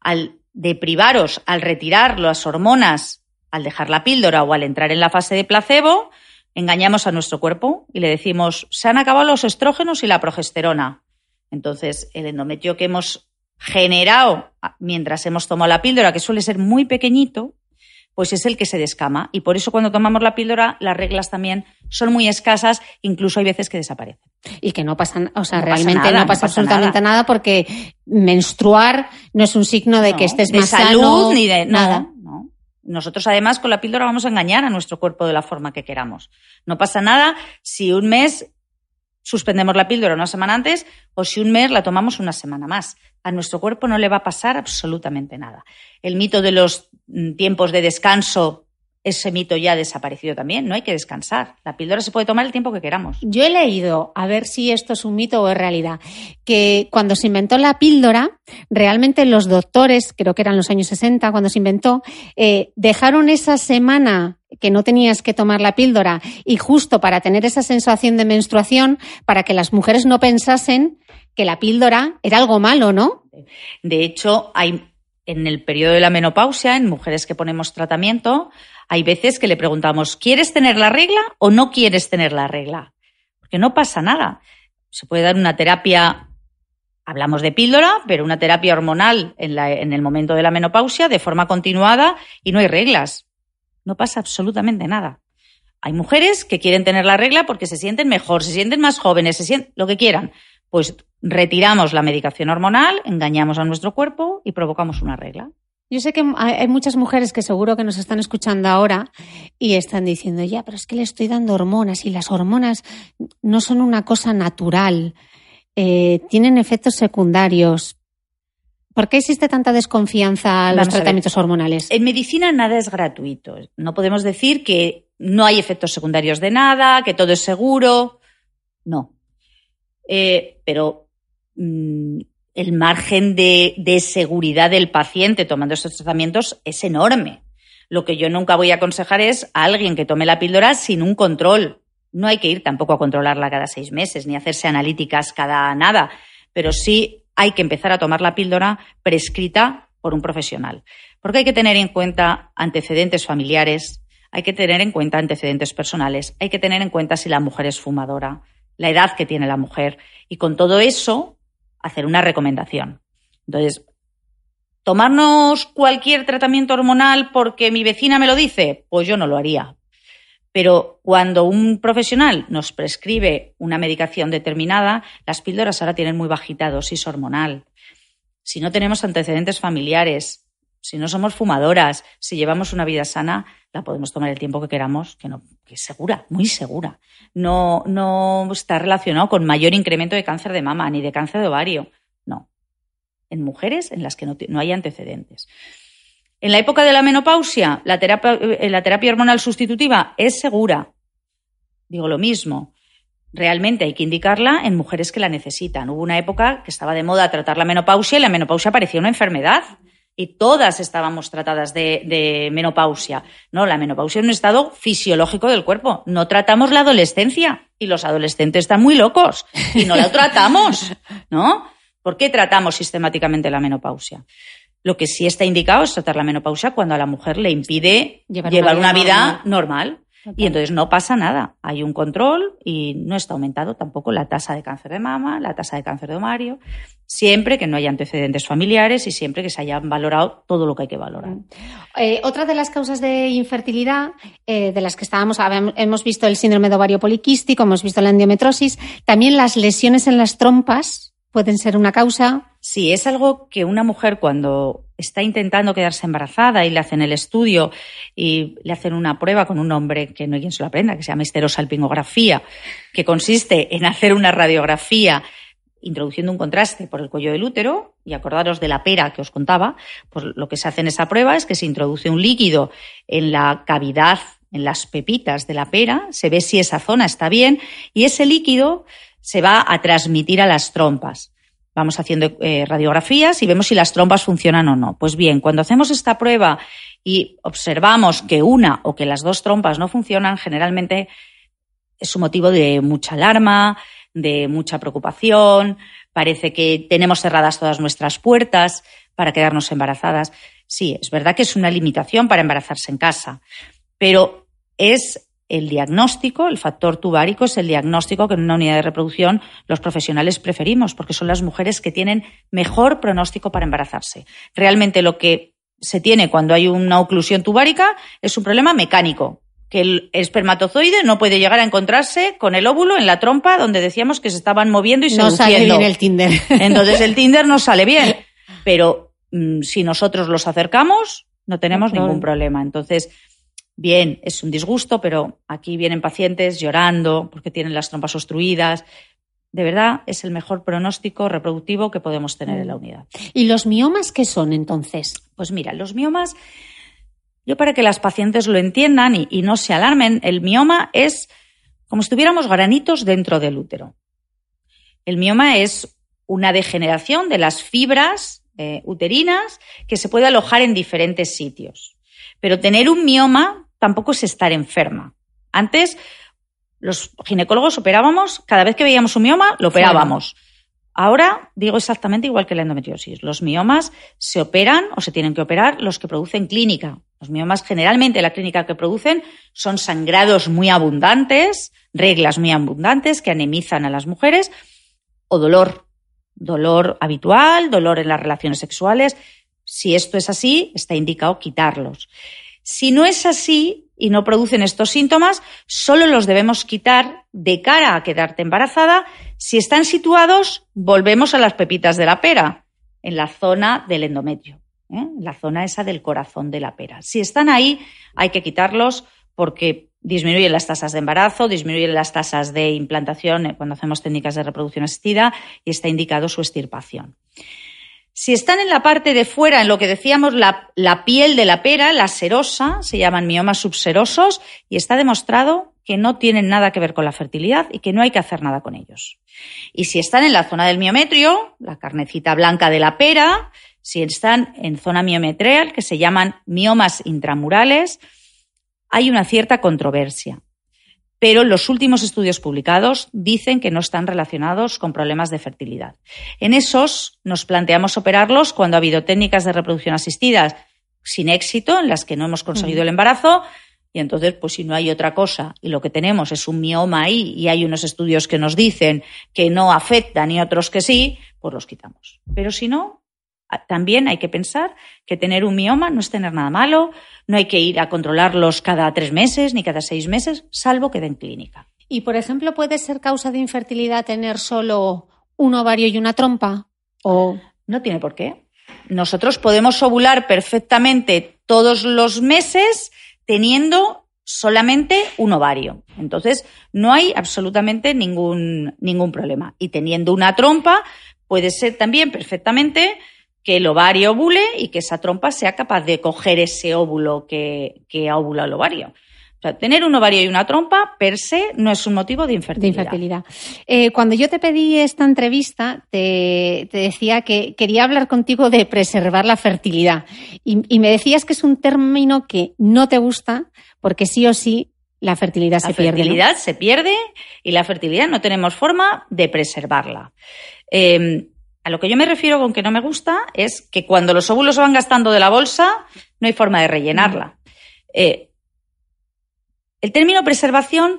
[SPEAKER 2] Al deprivaros, al retirar las hormonas, al dejar la píldora o al entrar en la fase de placebo, engañamos a nuestro cuerpo y le decimos, se han acabado los estrógenos y la progesterona. Entonces, el endometrio que hemos generado mientras hemos tomado la píldora, que suele ser muy pequeñito, pues es el que se descama. Y por eso cuando tomamos la píldora, las reglas también son muy escasas, incluso hay veces que desaparecen.
[SPEAKER 1] Y que no pasa, o sea,
[SPEAKER 2] No pasa
[SPEAKER 1] realmente
[SPEAKER 2] nada,
[SPEAKER 1] no
[SPEAKER 2] no
[SPEAKER 1] pasa
[SPEAKER 2] pasa
[SPEAKER 1] absolutamente nada. porque menstruar no es un signo de
[SPEAKER 2] No,
[SPEAKER 1] que estés
[SPEAKER 2] de
[SPEAKER 1] más
[SPEAKER 2] salud
[SPEAKER 1] sano,
[SPEAKER 2] ni de
[SPEAKER 1] nada.
[SPEAKER 2] No. Nosotros además con la píldora vamos a engañar a nuestro cuerpo de la forma que queramos. No pasa nada si un mes suspendemos la píldora una semana antes o si un mes la tomamos una semana más. A nuestro cuerpo no le va a pasar absolutamente nada. El mito de los mm, tiempos de descanso, ese mito ya ha desaparecido también. No hay que descansar. La píldora se puede tomar el tiempo que queramos.
[SPEAKER 1] Yo he leído, a ver si esto es un mito o es realidad, que cuando se inventó la píldora, realmente los doctores, creo que eran los años 60, cuando se inventó, eh, dejaron esa semana que no tenías que tomar la píldora y justo para tener esa sensación de menstruación, para que las mujeres no pensasen que la píldora era algo malo, ¿no?
[SPEAKER 2] De hecho, hay en el periodo de la menopausia, en mujeres que ponemos tratamiento, hay veces que le preguntamos, ¿quieres tener la regla o no quieres tener la regla? Porque no pasa nada. Se puede dar una terapia, hablamos de píldora, pero una terapia hormonal en, el momento de la menopausia de forma continuada y no hay reglas. No pasa absolutamente nada. Hay mujeres que quieren tener la regla porque se sienten mejor, se sienten más jóvenes, se sienten lo que quieran. Pues retiramos la medicación hormonal, engañamos a nuestro cuerpo y provocamos una regla.
[SPEAKER 1] Yo sé que hay muchas mujeres que seguro que nos están escuchando ahora y están diciendo, ya, pero es que le estoy dando hormonas y las hormonas no son una cosa natural, eh, tienen efectos secundarios. ¿Por qué existe tanta desconfianza a los
[SPEAKER 2] Vamos a ver.
[SPEAKER 1] tratamientos hormonales?
[SPEAKER 2] En medicina nada es gratuito. No podemos decir que no hay efectos secundarios de nada, que todo es seguro. No. Eh, pero mm, el margen de, seguridad del paciente tomando estos tratamientos es enorme. Lo que yo nunca voy a aconsejar es a alguien que tome la píldora sin un control. No hay que ir tampoco a controlarla cada seis meses, ni hacerse analíticas cada nada, pero sí hay que empezar a tomar la píldora prescrita por un profesional. Porque hay que tener en cuenta antecedentes familiares, hay que tener en cuenta antecedentes personales, hay que tener en cuenta si la mujer es fumadora, la edad que tiene la mujer y con todo eso hacer una recomendación. Entonces, tomarnos cualquier tratamiento hormonal porque mi vecina me lo dice, pues yo no lo haría. Pero cuando un profesional nos prescribe una medicación determinada, las píldoras ahora tienen muy bajita dosis hormonal. Si no tenemos antecedentes familiares, si no somos fumadoras, si llevamos una vida sana, la podemos tomar el tiempo que queramos, que, no, que es segura, muy segura. No, no está relacionado con mayor incremento de cáncer de mama ni de cáncer de ovario. No. En mujeres en las que no, hay antecedentes. En la época de la menopausia, la terapia, eh, la terapia hormonal sustitutiva es segura. Digo lo mismo. Realmente hay que indicarla en mujeres que la necesitan. Hubo una época que estaba de moda tratar la menopausia y la menopausia parecía una enfermedad. Y todas estábamos tratadas de, de menopausia. No, la menopausia es un estado fisiológico del cuerpo. No tratamos la adolescencia. Y los adolescentes están muy locos. Y no la tratamos. ¿No? ¿Por qué tratamos sistemáticamente la menopausia? Lo que sí está indicado es tratar la menopausia cuando a la mujer le impide
[SPEAKER 1] Llevar
[SPEAKER 2] llevar,
[SPEAKER 1] una
[SPEAKER 2] una,
[SPEAKER 1] vida
[SPEAKER 2] vida normal. Y entonces no pasa nada. Hay un control y no está aumentado tampoco la tasa de cáncer de mama, la tasa de cáncer de ovario, siempre que no haya antecedentes familiares y siempre que se haya valorado todo lo que hay que valorar.
[SPEAKER 1] Eh, otra de las causas de infertilidad, eh, de las que estábamos, hemos visto el síndrome de ovario poliquístico, hemos visto la endometrosis, también las lesiones en las trompas pueden ser una causa.
[SPEAKER 2] Sí, es algo que una mujer cuando está intentando quedarse embarazada y le hacen el estudio y le hacen una prueba con un hombre que no hay quien se lo aprenda, que se llama esterosalpingografía, que consiste en hacer una radiografía introduciendo un contraste por el cuello del útero, y acordaros de la pera que os contaba, pues lo que se hace en esa prueba es que se introduce un líquido en la cavidad, en las pepitas de la pera, se ve si esa zona está bien, y ese líquido se va a transmitir a las trompas. Vamos haciendo eh, radiografías y vemos si las trompas funcionan o no. Pues bien, cuando hacemos esta prueba y observamos que una o que las dos trompas no funcionan, generalmente es un motivo de mucha alarma, de mucha preocupación, parece que tenemos cerradas todas nuestras puertas para quedarnos embarazadas. Sí, es verdad que es una limitación para embarazarse en casa, pero es el diagnóstico, el factor tubárico es el diagnóstico que en una unidad de reproducción los profesionales preferimos, porque son las mujeres que tienen mejor pronóstico para embarazarse. Realmente lo que se tiene cuando hay una oclusión tubárica es un problema mecánico, que el espermatozoide no puede llegar a encontrarse con el óvulo en la trompa donde decíamos que se estaban moviendo y
[SPEAKER 1] no sale bien el Tinder.
[SPEAKER 2] Entonces el Tinder no sale bien, pero mm, si nosotros los acercamos no tenemos ningún problema. Entonces bien, es un disgusto, pero aquí vienen pacientes llorando porque tienen las trompas obstruidas. De verdad, es el mejor pronóstico reproductivo que podemos tener en la unidad.
[SPEAKER 1] ¿Y los miomas qué son entonces?
[SPEAKER 2] Pues mira, los miomas, yo para que las pacientes lo entiendan y, no se alarmen, el mioma es como si tuviéramos granitos dentro del útero. El mioma es una degeneración de las fibras eh, uterinas que se puede alojar en diferentes sitios. Pero tener un mioma tampoco es estar enferma. Antes, los ginecólogos operábamos, cada vez que veíamos un mioma, lo operábamos. Ahora digo exactamente igual que la endometriosis. Los miomas se operan o se tienen que operar los que producen clínica. Los miomas generalmente la clínica que producen son sangrados muy abundantes, reglas muy abundantes que anemizan a las mujeres o dolor, dolor habitual, dolor en las relaciones sexuales. Si esto es así, está indicado quitarlos. Si no es así y no producen estos síntomas, solo los debemos quitar de cara a quedarte embarazada. Si están situados, volvemos a las pepitas de la pera, en la zona del endometrio, ¿eh? la zona esa del corazón de la pera. Si están ahí, hay que quitarlos porque disminuyen las tasas de embarazo, disminuyen las tasas de implantación eh, cuando hacemos técnicas de reproducción asistida y está indicado su extirpación. Si están en la parte de fuera, en lo que decíamos la, piel de la pera, la serosa, se llaman miomas subserosos y está demostrado que no tienen nada que ver con la fertilidad y que no hay que hacer nada con ellos. Y si están en la zona del miometrio, la carnecita blanca de la pera, si están en zona miometreal, que se llaman miomas intramurales, hay una cierta controversia pero los últimos estudios publicados dicen que no están relacionados con problemas de fertilidad. En esos nos planteamos operarlos cuando ha habido técnicas de reproducción asistidas sin éxito, en las que no hemos conseguido el embarazo, y entonces, pues si no hay otra cosa y lo que tenemos es un mioma ahí y hay unos estudios que nos dicen que no afectan y otros que sí, pues los quitamos. Pero si no, también hay que pensar que tener un mioma no es tener nada malo, no hay que ir a controlarlos cada tres meses ni cada seis meses, salvo que den clínica.
[SPEAKER 1] Y, por ejemplo, ¿puede ser causa de infertilidad tener solo un ovario y una trompa? ¿O...
[SPEAKER 2] No tiene por qué. Nosotros podemos ovular perfectamente todos los meses teniendo solamente un ovario. Entonces, no hay absolutamente ningún, ningún problema. Y teniendo una trompa, puede ser también perfectamente que el ovario ovule y que esa trompa sea capaz de coger ese óvulo que, que ovula el ovario. O sea, tener un ovario y una trompa per se no es un motivo de infertilidad.
[SPEAKER 1] De infertilidad. Eh, cuando yo te pedí esta entrevista, te, decía que quería hablar contigo de preservar la fertilidad. Y, me decías que es un término que no te gusta porque sí o sí la fertilidad se pierde.
[SPEAKER 2] La fertilidad se pierde y la fertilidad no tenemos forma de preservarla. Eh, a lo que yo me refiero con que no me gusta es que cuando los óvulos se van gastando de la bolsa, no hay forma de rellenarla. Eh, el término preservación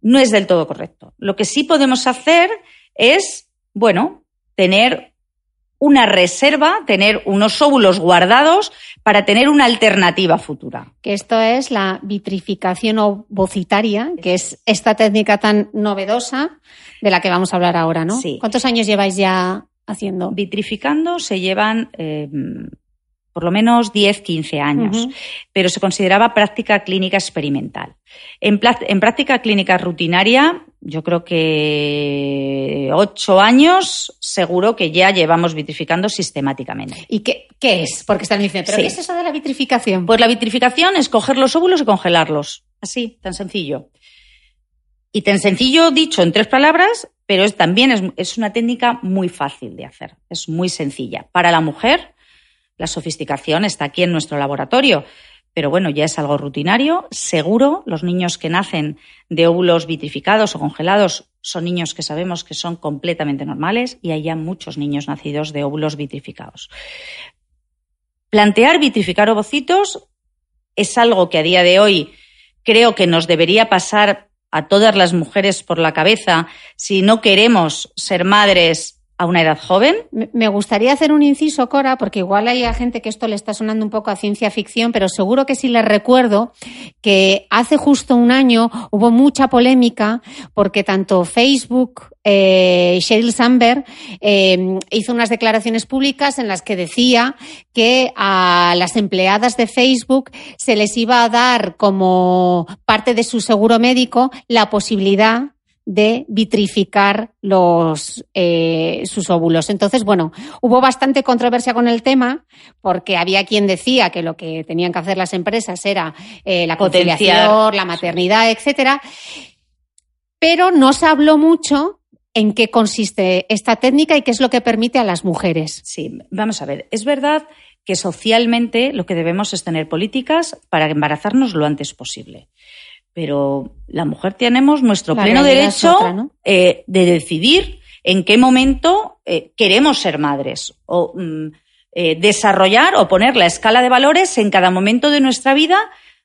[SPEAKER 2] no es del todo correcto. Lo que sí podemos hacer es, bueno, tener una reserva, tener unos óvulos guardados para tener una alternativa futura.
[SPEAKER 1] Que esto es la vitrificación ovocitaria, que es esta técnica tan novedosa de la que vamos a hablar ahora, ¿no?
[SPEAKER 2] Sí.
[SPEAKER 1] ¿Cuántos años lleváis ya haciendo?
[SPEAKER 2] Vitrificando se llevan eh, por lo menos 10, 15 años, pero se consideraba práctica clínica experimental. En, en práctica clínica rutinaria, yo creo que 8 años seguro que ya llevamos vitrificando sistemáticamente.
[SPEAKER 1] ¿Y qué, qué es? Porque están diciendo, ¿pero
[SPEAKER 2] Sí.
[SPEAKER 1] qué es eso de la vitrificación?
[SPEAKER 2] Pues la vitrificación es coger los óvulos y congelarlos. Así, tan sencillo. Y tan sencillo dicho en tres palabras, pero es, también es, es una técnica muy fácil de hacer. Es muy sencilla. Para la mujer, la sofisticación está aquí en nuestro laboratorio. Pero bueno, ya es algo rutinario. Seguro, los niños que nacen de óvulos vitrificados o congelados son niños que sabemos que son completamente normales y hay ya muchos niños nacidos de óvulos vitrificados. Plantear vitrificar ovocitos es algo que a día de hoy creo que nos debería pasar a todas las mujeres por la cabeza si no queremos ser madres a una edad joven.
[SPEAKER 1] Me gustaría hacer un inciso, Cora, porque igual hay a gente que esto le está sonando un poco a ciencia ficción, pero seguro que sí les recuerdo que hace justo un año hubo mucha polémica porque tanto Facebook, eh, Sheryl Sandberg, eh, hizo unas declaraciones públicas en las que decía que a las empleadas de Facebook se les iba a dar como parte de su seguro médico la posibilidad de vitrificar los, eh, sus óvulos. Entonces, bueno, hubo bastante controversia con el tema porque había quien decía que lo que tenían que hacer las empresas era eh, la
[SPEAKER 2] Potenciar.
[SPEAKER 1] conciliación, la maternidad, etcétera. Pero no se habló mucho en qué consiste esta técnica y qué es lo que permite a las mujeres.
[SPEAKER 2] Sí, vamos a ver. Es verdad que socialmente lo que debemos es tener políticas para embarazarnos lo antes posible. Pero la mujer tenemos nuestro
[SPEAKER 1] La
[SPEAKER 2] pleno derecho
[SPEAKER 1] otra, ¿no?
[SPEAKER 2] eh, de decidir en qué momento eh, queremos ser madres o mm, eh, desarrollar o poner la escala de valores en cada momento de nuestra vida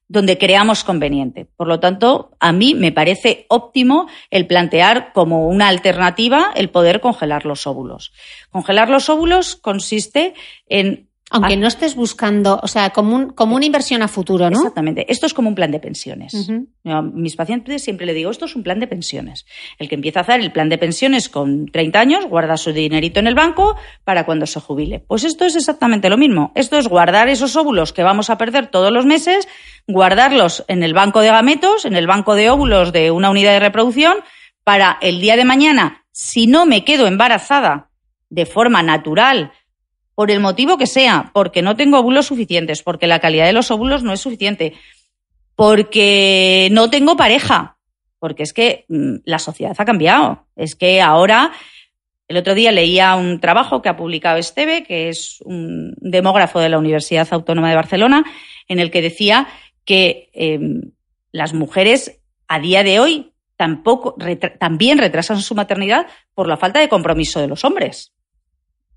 [SPEAKER 2] donde creamos conveniente. Por lo tanto, a mí me parece óptimo el plantear como una alternativa el poder congelar los óvulos. Congelar los óvulos consiste en
[SPEAKER 1] Aunque
[SPEAKER 2] Ah.
[SPEAKER 1] no estés buscando, o sea, como, un- como una inversión a futuro, ¿no?
[SPEAKER 2] Exactamente. Esto es como un plan de pensiones.
[SPEAKER 1] Ujú.
[SPEAKER 2] Yo A mis pacientes siempre le digo, esto es un plan de pensiones. El que empieza a hacer el plan de pensiones con 30 años, guarda su dinerito en el banco para cuando se jubile. Pues esto es exactamente lo mismo. Esto es guardar esos óvulos que vamos a perder todos los meses, guardarlos en el banco de gametos, en el banco de óvulos de una unidad de reproducción, para el día de mañana, si no me quedo embarazada de forma natural, por el motivo que sea, porque no tengo óvulos suficientes, porque la calidad de los óvulos no es suficiente, porque no tengo pareja, porque es que mm, la sociedad ha cambiado. Es que ahora, el otro día leía un trabajo que ha publicado Esteve, que es un demógrafo de la Universidad Autónoma de Barcelona, en el que decía que eh, las mujeres a día de hoy tampoco también retrasan su maternidad por la falta de compromiso de los hombres.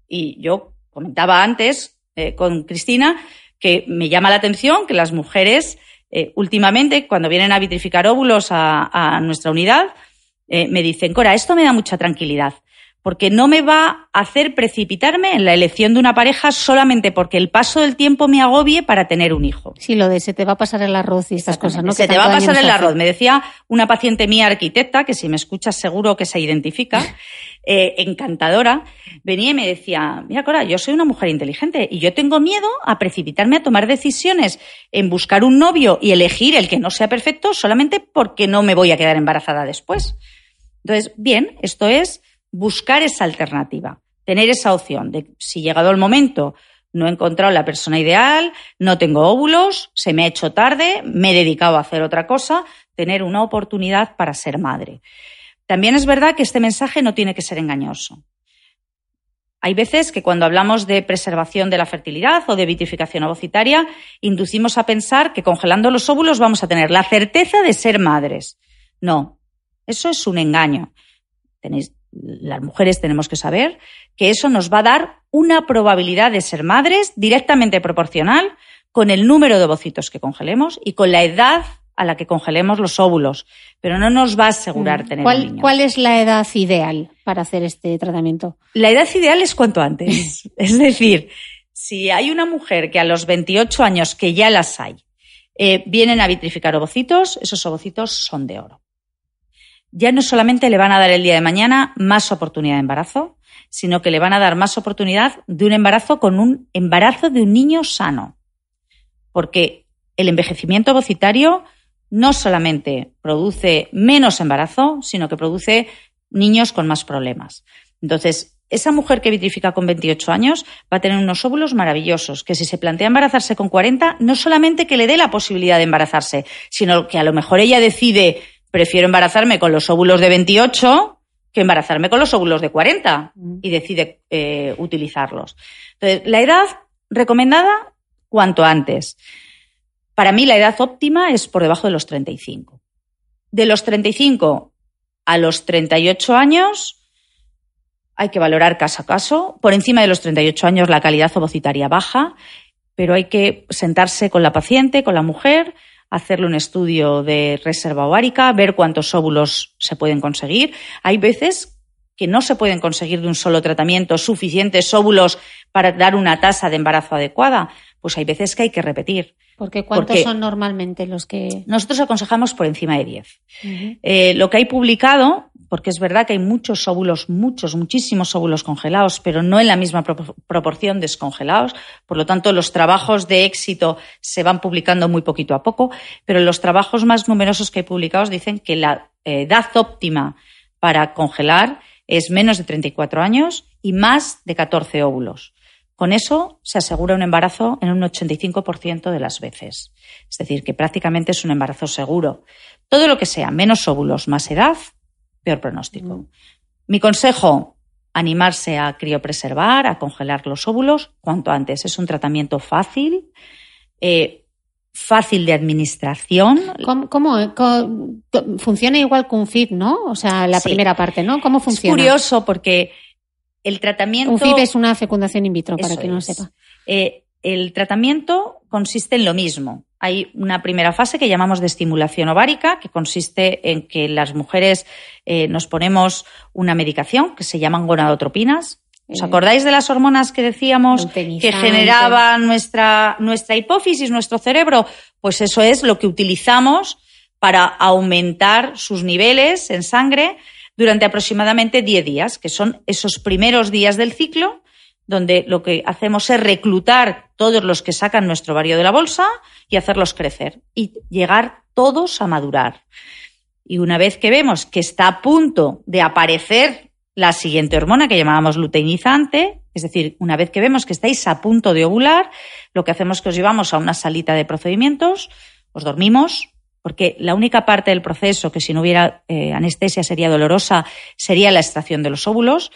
[SPEAKER 2] Y yo comentaba antes eh, con Cristina que me llama la atención que las mujeres eh, últimamente, cuando vienen a vitrificar óvulos a, nuestra unidad, eh, me dicen, Cora, esto me da mucha tranquilidad, porque no me va a hacer precipitarme en la elección de una pareja solamente porque el paso del tiempo me agobie para tener un hijo.
[SPEAKER 1] Sí, lo de se te va a pasar el arroz y estas cosas, ¿no?
[SPEAKER 2] Se te va a pasar el
[SPEAKER 1] hace.
[SPEAKER 2] arroz. Me decía una paciente mía arquitecta, que si me escuchas seguro que se identifica, eh, encantadora, venía y me decía, mira Cora, yo soy una mujer inteligente y yo tengo miedo a precipitarme a tomar decisiones en buscar un novio y elegir el que no sea perfecto solamente porque no me voy a quedar embarazada después. Entonces, bien, esto es buscar esa alternativa, tener esa opción de si llegado el momento no he encontrado la persona ideal, no tengo óvulos, se me ha hecho tarde, me he dedicado a hacer otra cosa, tener una oportunidad para ser madre. También es verdad que este mensaje no tiene que ser engañoso. Hay veces que cuando hablamos de preservación de la fertilidad o de vitrificación ovocitaria, inducimos a pensar que congelando los óvulos vamos a tener la certeza de ser madres. No, eso es un engaño. Tenéis, las mujeres tenemos que saber que eso nos va a dar una probabilidad de ser madres directamente proporcional con el número de ovocitos que congelemos y con la edad a la que congelemos los óvulos, pero no nos va a asegurar tener
[SPEAKER 5] ¿Cuál,
[SPEAKER 2] niños.
[SPEAKER 5] ¿Cuál es la edad ideal para hacer este tratamiento?
[SPEAKER 2] La edad ideal es cuanto antes. es decir, si hay una mujer que a los 28 años, que ya las hay, eh, vienen a vitrificar ovocitos, esos ovocitos son de oro. Ya no solamente le van a dar el día de mañana más oportunidad de embarazo, sino que le van a dar más oportunidad de un embarazo con un embarazo de un niño sano. Porque el envejecimiento ovocitario no solamente produce menos embarazo, sino que produce niños con más problemas. Entonces, esa mujer que vitrifica con 28 años va a tener unos óvulos maravillosos, que si se plantea embarazarse con 40, no solamente que le dé la posibilidad de embarazarse, sino que a lo mejor ella decide, prefiero embarazarme con los óvulos de 28 que embarazarme con los óvulos de 40 y decide eh, utilizarlos. Entonces, la edad recomendada, cuanto antes. Para mí la edad óptima es por debajo de los 35. De los 35 a los 38 años hay que valorar caso a caso. Por encima de los 38 años la calidad ovocitaria baja, pero hay que sentarse con la paciente, con la mujer, hacerle un estudio de reserva ovárica, ver cuántos óvulos se pueden conseguir. Hay veces que no se pueden conseguir de un solo tratamiento suficientes óvulos para dar una tasa de embarazo adecuada. Pues hay veces que hay que repetir.
[SPEAKER 5] Porque ¿cuántos
[SPEAKER 2] Porque-
[SPEAKER 5] son normalmente los que...?
[SPEAKER 2] Nosotros aconsejamos por encima de 10. Eh, lo que hay publicado, porque es verdad que hay muchos óvulos, muchos, muchísimos óvulos congelados, pero no en la misma pro- proporción descongelados. Por lo tanto, los trabajos de éxito se van publicando muy poquito a poco, pero los trabajos más numerosos que hay publicados dicen que la eh, edad óptima para congelar es menos de 34 años y más de 14 óvulos. Con eso se asegura un embarazo en un 85% de las veces. Es decir, que prácticamente es un embarazo seguro. Todo lo que sea menos óvulos más edad, peor pronóstico. Mi consejo, animarse a criopreservar, a congelar los óvulos cuanto antes. Es un tratamiento fácil, eh, fácil de administración.
[SPEAKER 5] ¿Cómo, cómo- co- funciona igual que un FIB, no? O sea, la
[SPEAKER 2] Sí.
[SPEAKER 5] primera parte, ¿no? ¿Cómo
[SPEAKER 2] Es
[SPEAKER 5] funciona?
[SPEAKER 2] curioso porque el tratamiento...
[SPEAKER 5] Un FIB es una fecundación in vitro, para quien no
[SPEAKER 2] es.
[SPEAKER 5] sepa.
[SPEAKER 2] Eh, el tratamiento consiste en lo mismo. Hay una primera fase que llamamos de estimulación ovárica, que consiste en que las mujeres eh, nos ponemos una medicación que se llaman gonadotropinas. ¿Os
[SPEAKER 5] Eh,
[SPEAKER 2] acordáis de las hormonas que decíamos que generaban nuestra, nuestra hipófisis, nuestro cerebro? Pues eso es lo que utilizamos para aumentar sus niveles en sangre durante aproximadamente 10 días, que son esos primeros días del ciclo, donde lo que hacemos es reclutar todos los que sacan nuestro ovario de la bolsa y hacerlos crecer y llegar todos a madurar. Y una vez que vemos que está a punto de aparecer la siguiente hormona que llamábamos luteinizante, es decir, una vez que vemos que estáis a punto de ovular, lo que hacemos es que os llevamos a una salita de procedimientos, os dormimos, porque la única parte del proceso que si no hubiera eh, anestesia sería dolorosa sería la extracción de los óvulos.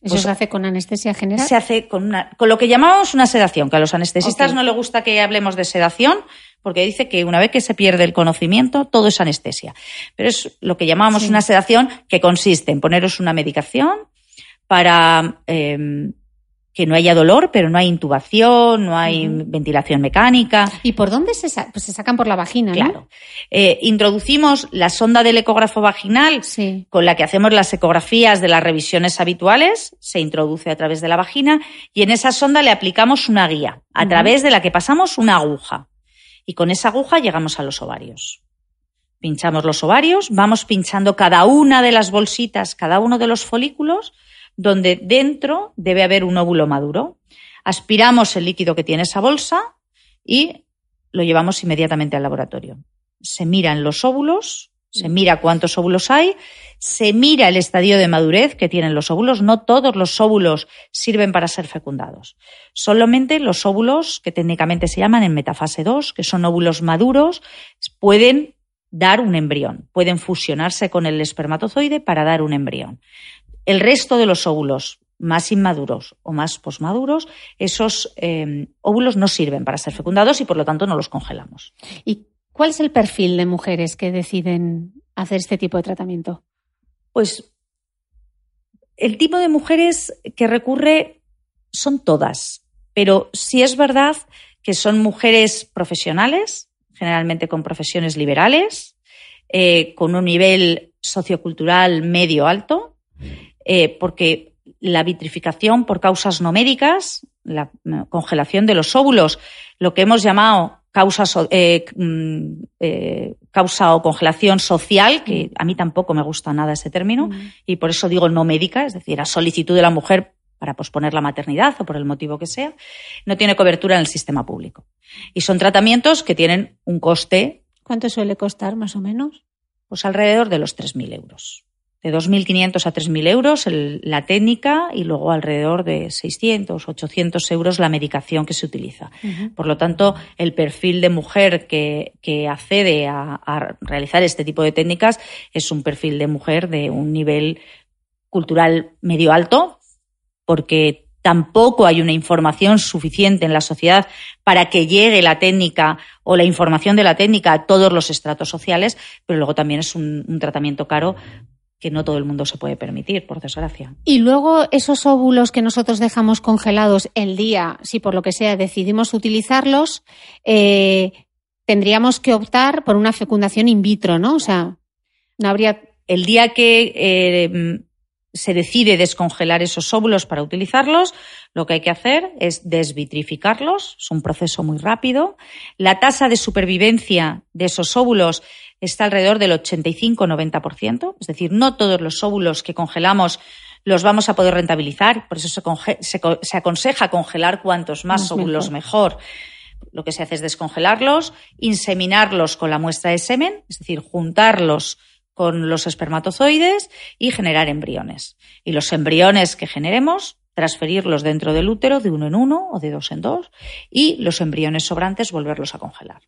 [SPEAKER 5] ¿Eso
[SPEAKER 2] Pues
[SPEAKER 5] se hace con anestesia general?
[SPEAKER 2] se hace con, una, con lo que llamamos una sedación, que a los anestesistas no le gusta que hablemos de sedación, porque dice que una vez que se pierde el conocimiento, todo es anestesia. Pero es lo que llamamos
[SPEAKER 5] Sí.
[SPEAKER 2] una sedación que consiste en poneros una medicación para eh, que no haya dolor, pero no hay intubación, no hay ventilación mecánica.
[SPEAKER 5] ¿Y por dónde se, sa- pues se sacan por la vagina, no?
[SPEAKER 2] Claro. Eh, introducimos la sonda del ecógrafo vaginal
[SPEAKER 5] Sí.
[SPEAKER 2] con la que hacemos las ecografías de las revisiones habituales, se introduce a través de la vagina y en esa sonda le aplicamos una guía, a través de la que pasamos una aguja. Y con esa aguja llegamos a los ovarios. Pinchamos los ovarios, vamos pinchando cada una de las bolsitas, cada uno de los folículos, donde dentro debe haber un óvulo maduro. Aspiramos el líquido que tiene esa bolsa y lo llevamos inmediatamente al laboratorio. Se miran los óvulos, se mira cuántos óvulos hay, se mira el estadio de madurez que tienen los óvulos. No todos los óvulos sirven para ser fecundados. Solamente los óvulos que técnicamente se llaman en metafase 2, que son óvulos maduros, pueden dar un embrión, pueden fusionarse con el espermatozoide para dar un embrión. El resto de los óvulos más inmaduros o más posmaduros, esos eh, óvulos no sirven para ser fecundados y por lo tanto no los congelamos.
[SPEAKER 5] ¿Y cuál es el perfil de mujeres que deciden hacer este tipo de tratamiento?
[SPEAKER 2] Pues el tipo de mujeres que recurre son todas, pero sí es verdad que son mujeres profesionales, generalmente con profesiones liberales, eh, con un nivel sociocultural medio alto, eh, porque la vitrificación por causas no médicas, la mm, congelación de los óvulos, lo que hemos llamado causa, eh, mm, eh, causa o congelación social, que a mí tampoco me gusta nada ese término, y por eso digo no médica, es decir, a solicitud de la mujer para posponer la maternidad o por el motivo que sea, no tiene cobertura en el sistema público. Y son tratamientos que tienen un coste.
[SPEAKER 5] ¿Cuánto suele costar más o menos?
[SPEAKER 2] Pues alrededor de los 3.000 euros de 2.500 a 3.000 euros la técnica y luego alrededor de 600, 800 euros la medicación que se utiliza. Por lo tanto, el perfil de mujer que, accede a, realizar este tipo de técnicas es un perfil de mujer de un nivel cultural medio alto, porque tampoco hay una información suficiente en la sociedad para que llegue la técnica o la información de la técnica a todos los estratos sociales, pero luego también es un tratamiento caro que no todo el mundo se puede permitir, por desgracia.
[SPEAKER 5] Y luego esos óvulos que nosotros dejamos congelados el día, si por lo que sea decidimos utilizarlos, eh, tendríamos que optar por una fecundación in vitro, ¿no? O sea, no habría.
[SPEAKER 2] El día que eh, se decide descongelar esos óvulos para utilizarlos, lo que hay que hacer es desvitrificarlos, es un proceso muy rápido. La tasa de supervivencia de esos óvulos está alrededor del 85-90%, es decir, no todos los óvulos que congelamos los vamos a poder rentabilizar, por eso se, aconseja congelar cuantos más óvulos mejor. Lo que se hace es descongelarlos, inseminarlos con la muestra de semen, es decir, juntarlos con los espermatozoides y generar embriones. Y los embriones que generemos, transferirlos dentro del útero de uno en uno o de dos en dos y los embriones sobrantes volverlos a congelar.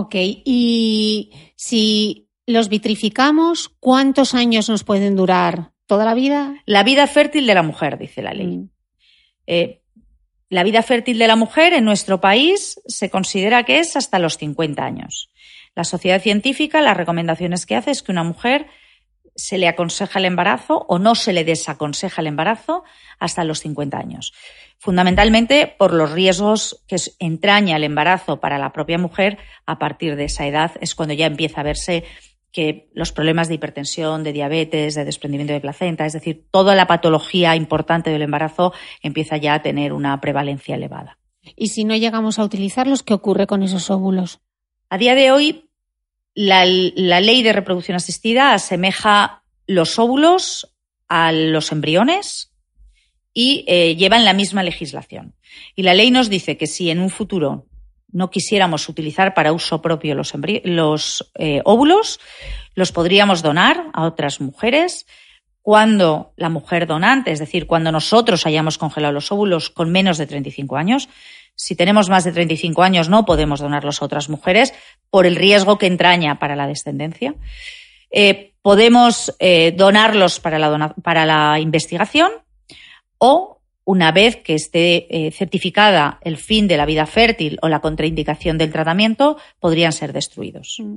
[SPEAKER 5] Ok, y si los vitrificamos, ¿cuántos años nos pueden durar? ¿Toda la vida?
[SPEAKER 2] La vida fértil de la mujer, dice la ley. Mm. Eh, la vida fértil de la mujer en nuestro país se considera que es hasta los 50 años. La sociedad científica, las recomendaciones que hace es que una mujer se le aconseja el embarazo o no se le desaconseja el embarazo hasta los 50 años. Fundamentalmente por los riesgos que entraña el embarazo para la propia mujer a partir de esa edad es cuando ya empieza a verse que los problemas de hipertensión, de diabetes, de desprendimiento de placenta, es decir, toda la patología importante del embarazo empieza ya a tener una prevalencia elevada.
[SPEAKER 5] ¿Y si no llegamos a utilizarlos, qué ocurre con esos óvulos?
[SPEAKER 2] A día de hoy la, ley de reproducción asistida asemeja los óvulos a los embriones y eh, llevan la misma legislación. Y la ley nos dice que si en un futuro no quisiéramos utilizar para uso propio los, eh, óvulos, los podríamos donar a otras mujeres cuando la mujer donante, es decir, cuando nosotros hayamos congelado los óvulos con menos de 35 años, si tenemos más de 35 años, no podemos donarlos a otras mujeres por el riesgo que entraña para la descendencia. Eh, podemos donarlos para la, para la investigación o una vez que esté eh, certificada el fin de la vida fértil o la contraindicación del tratamiento, podrían ser destruidos. Mm.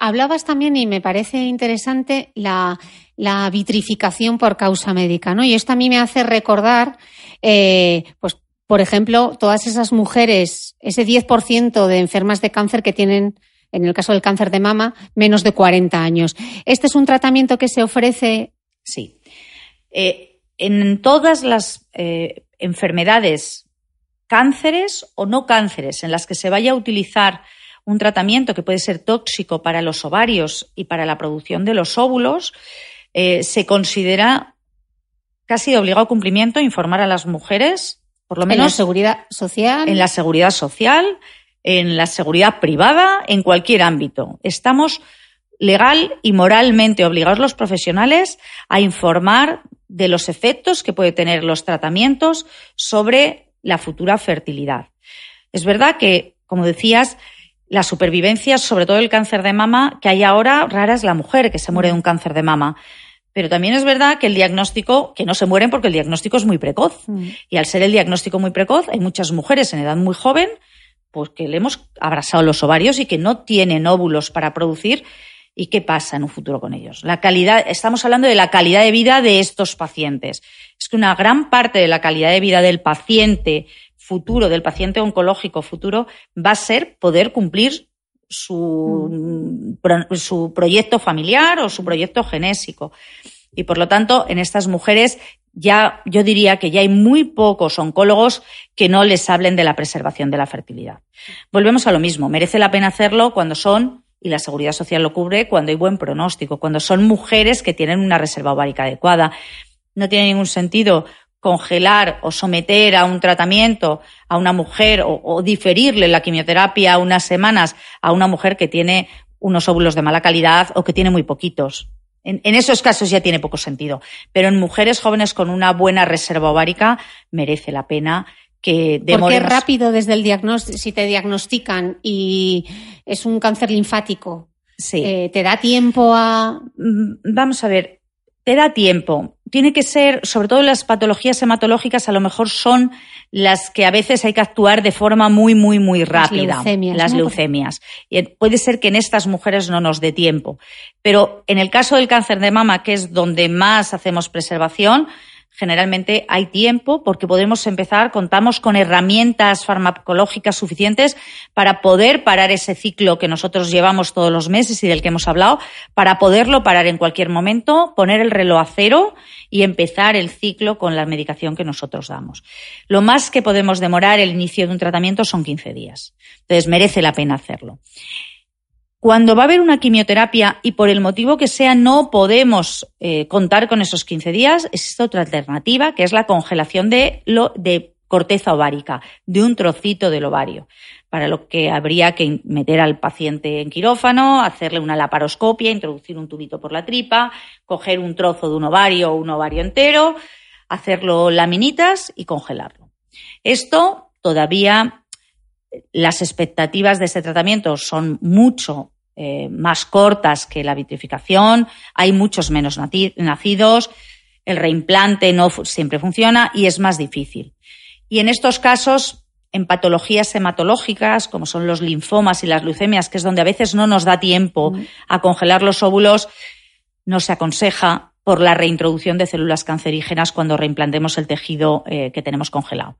[SPEAKER 5] hablabas también, y me parece interesante, la, la, vitrificación por causa médica, ¿no? Y esto a mí me hace recordar, pues, por ejemplo, todas esas mujeres, ese 10% de enfermas de cáncer que tienen, en el caso del cáncer de mama, menos de 40 años. ¿Este es un tratamiento que se ofrece?
[SPEAKER 2] Sí. Eh, en todas las eh, enfermedades, cánceres o no cánceres, en las que se vaya a utilizar un tratamiento que puede ser tóxico para los ovarios y para la producción de los óvulos, eh, se considera casi de obligado cumplimiento informar a las mujeres por lo menos.
[SPEAKER 5] En la seguridad social.
[SPEAKER 2] En la seguridad social, en la seguridad privada, en cualquier ámbito. Estamos legal y moralmente obligados los profesionales a informar de los efectos que pueden tener los tratamientos sobre la futura fertilidad. Es verdad que, como decías, la supervivencia, sobre todo el cáncer de mama, que hay ahora, rara es la mujer que se muere de un cáncer de mama. Pero también es verdad que el diagnóstico, que no se mueren porque el diagnóstico es muy precoz. Mm. Y al ser el diagnóstico muy precoz, hay muchas mujeres en edad muy joven, pues que le hemos abrasado los ovarios y que no tienen óvulos para producir. ¿Y qué pasa en un futuro con ellos? La calidad, estamos hablando de la calidad de vida de estos pacientes. Es que una gran parte de la calidad de vida del paciente futuro, del paciente oncológico futuro, va a ser poder cumplir su, su proyecto familiar o su proyecto genésico. Y por lo tanto, en estas mujeres ya yo diría que ya hay muy pocos oncólogos que no les hablen de la preservación de la fertilidad. Volvemos a lo mismo, merece la pena hacerlo cuando son y la seguridad social lo cubre cuando hay buen pronóstico, cuando son mujeres que tienen una reserva ovárica adecuada. No tiene ningún sentido congelar o someter a un tratamiento a una mujer o, diferirle la quimioterapia unas semanas a una mujer que tiene unos óvulos de mala calidad o que tiene muy poquitos. En, esos casos ya tiene poco sentido. Pero en mujeres jóvenes con una buena reserva ovárica merece la pena que
[SPEAKER 5] Porque rápido desde el diagnóstico, si te diagnostican y es un cáncer linfático, eh, ¿te da tiempo a...?
[SPEAKER 2] Mm, vamos a ver, te da tiempo. Tiene que ser, sobre todo las patologías hematológicas, a lo mejor son las que a veces hay que actuar de forma muy, muy, muy rápida.
[SPEAKER 5] Las leucemias.
[SPEAKER 2] Las leucemias. Y puede ser que en estas mujeres no nos dé tiempo. Pero en el caso del cáncer de mama, que es donde más hacemos preservación, generalmente hay tiempo porque podemos empezar, contamos con herramientas farmacológicas suficientes para poder parar ese ciclo que nosotros llevamos todos los meses y del que hemos hablado, para poderlo parar en cualquier momento, poner el reloj a cero y empezar el ciclo con la medicación que nosotros damos. Lo más que podemos demorar el inicio de un tratamiento son 15 días. Entonces merece la pena hacerlo. Cuando va a haber una quimioterapia y por el motivo que sea no podemos eh, contar con esos 15 días, existe otra alternativa que es la congelación de, corteza ovárica, de un trocito del ovario, para lo que habría que meter al paciente en quirófano, hacerle una laparoscopia, introducir un tubito por la tripa, coger un trozo de un ovario o un ovario entero, hacerlo laminitas y congelarlo. Esto todavía las expectativas de ese tratamiento son mucho eh, más cortas que la vitrificación, hay muchos menos nacidos, el reimplante no siempre funciona y es más difícil. Y en estos casos, en patologías hematológicas, como son los linfomas y las leucemias, que es donde a veces no nos da tiempo mm. a congelar los óvulos, no se aconseja por la reintroducción de células cancerígenas cuando reimplantemos el tejido eh, que tenemos congelado.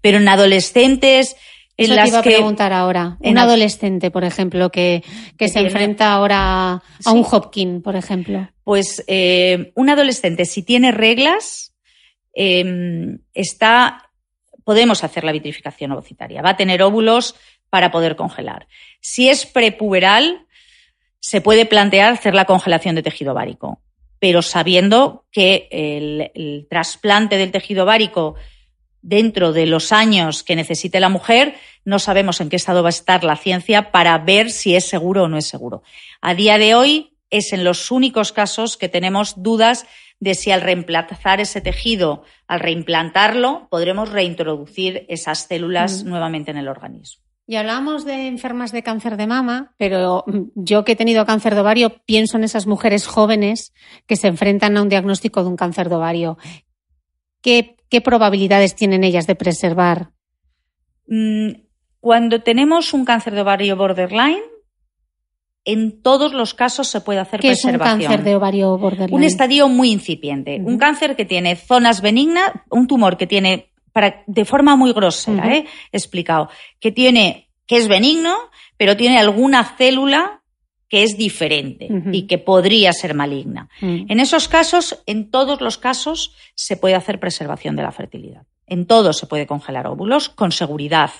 [SPEAKER 2] Pero en adolescentes
[SPEAKER 5] eso te iba a preguntar ahora. Un adolescente, por ejemplo, que, se enfrenta ahora a un Hopkins, por ejemplo.
[SPEAKER 2] Pues eh, un adolescente, si tiene reglas, em, está, podemos hacer la vitrificación ovocitaria. Va a tener óvulos para poder congelar. Si es prepuberal, se puede plantear hacer la congelación de tejido ovárico, pero sabiendo que el, el trasplante del tejido ovárico dentro de los años que necesite la mujer, no sabemos en qué estado va a estar la ciencia para ver si es seguro o no es seguro. A día de hoy es en los únicos casos que tenemos dudas de si al reemplazar ese tejido, al reimplantarlo, podremos reintroducir esas células mm. nuevamente en el organismo.
[SPEAKER 5] Y hablamos de enfermas de cáncer de mama, pero yo que he tenido cáncer de ovario pienso en esas mujeres jóvenes que se enfrentan a un diagnóstico de un cáncer de ovario. ¿Qué ¿qué probabilidades tienen ellas de preservar?
[SPEAKER 2] Mm, cuando tenemos un cáncer de ovario borderline, en todos los casos se puede hacer
[SPEAKER 5] ¿Qué
[SPEAKER 2] preservación.
[SPEAKER 5] es un cáncer de ovario borderline?
[SPEAKER 2] Un estadio muy incipiente. Un cáncer que tiene zonas benignas, un tumor que tiene, para, de forma muy grosera, ¿eh? explicado, que tiene, que es benigno, pero tiene alguna célula que es diferente y que podría ser maligna. Mm. En esos casos, en todos los casos, se puede hacer preservación de la fertilidad. En todos se puede congelar óvulos con seguridad.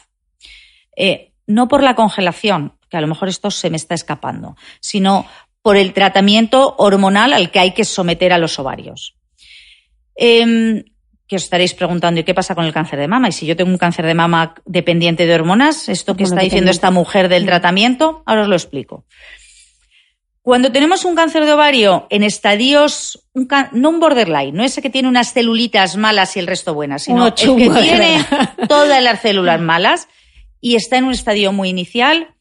[SPEAKER 2] Eh, no por la congelación, que a lo mejor esto se me está escapando, sino por el tratamiento hormonal al que hay que someter a los ovarios. Em, que os estaréis preguntando, ¿y qué pasa con el cáncer de mama? Y si yo tengo un cáncer de mama dependiente de hormonas, esto que está diciendo esta mujer del tratamiento, ahora os lo explico. Cuando tenemos un cáncer de ovario en estadios, no un borderline, no ese que tiene unas celulitas malas y el resto buenas, sino el que tiene todas las células malas y está en un estadio muy inicial,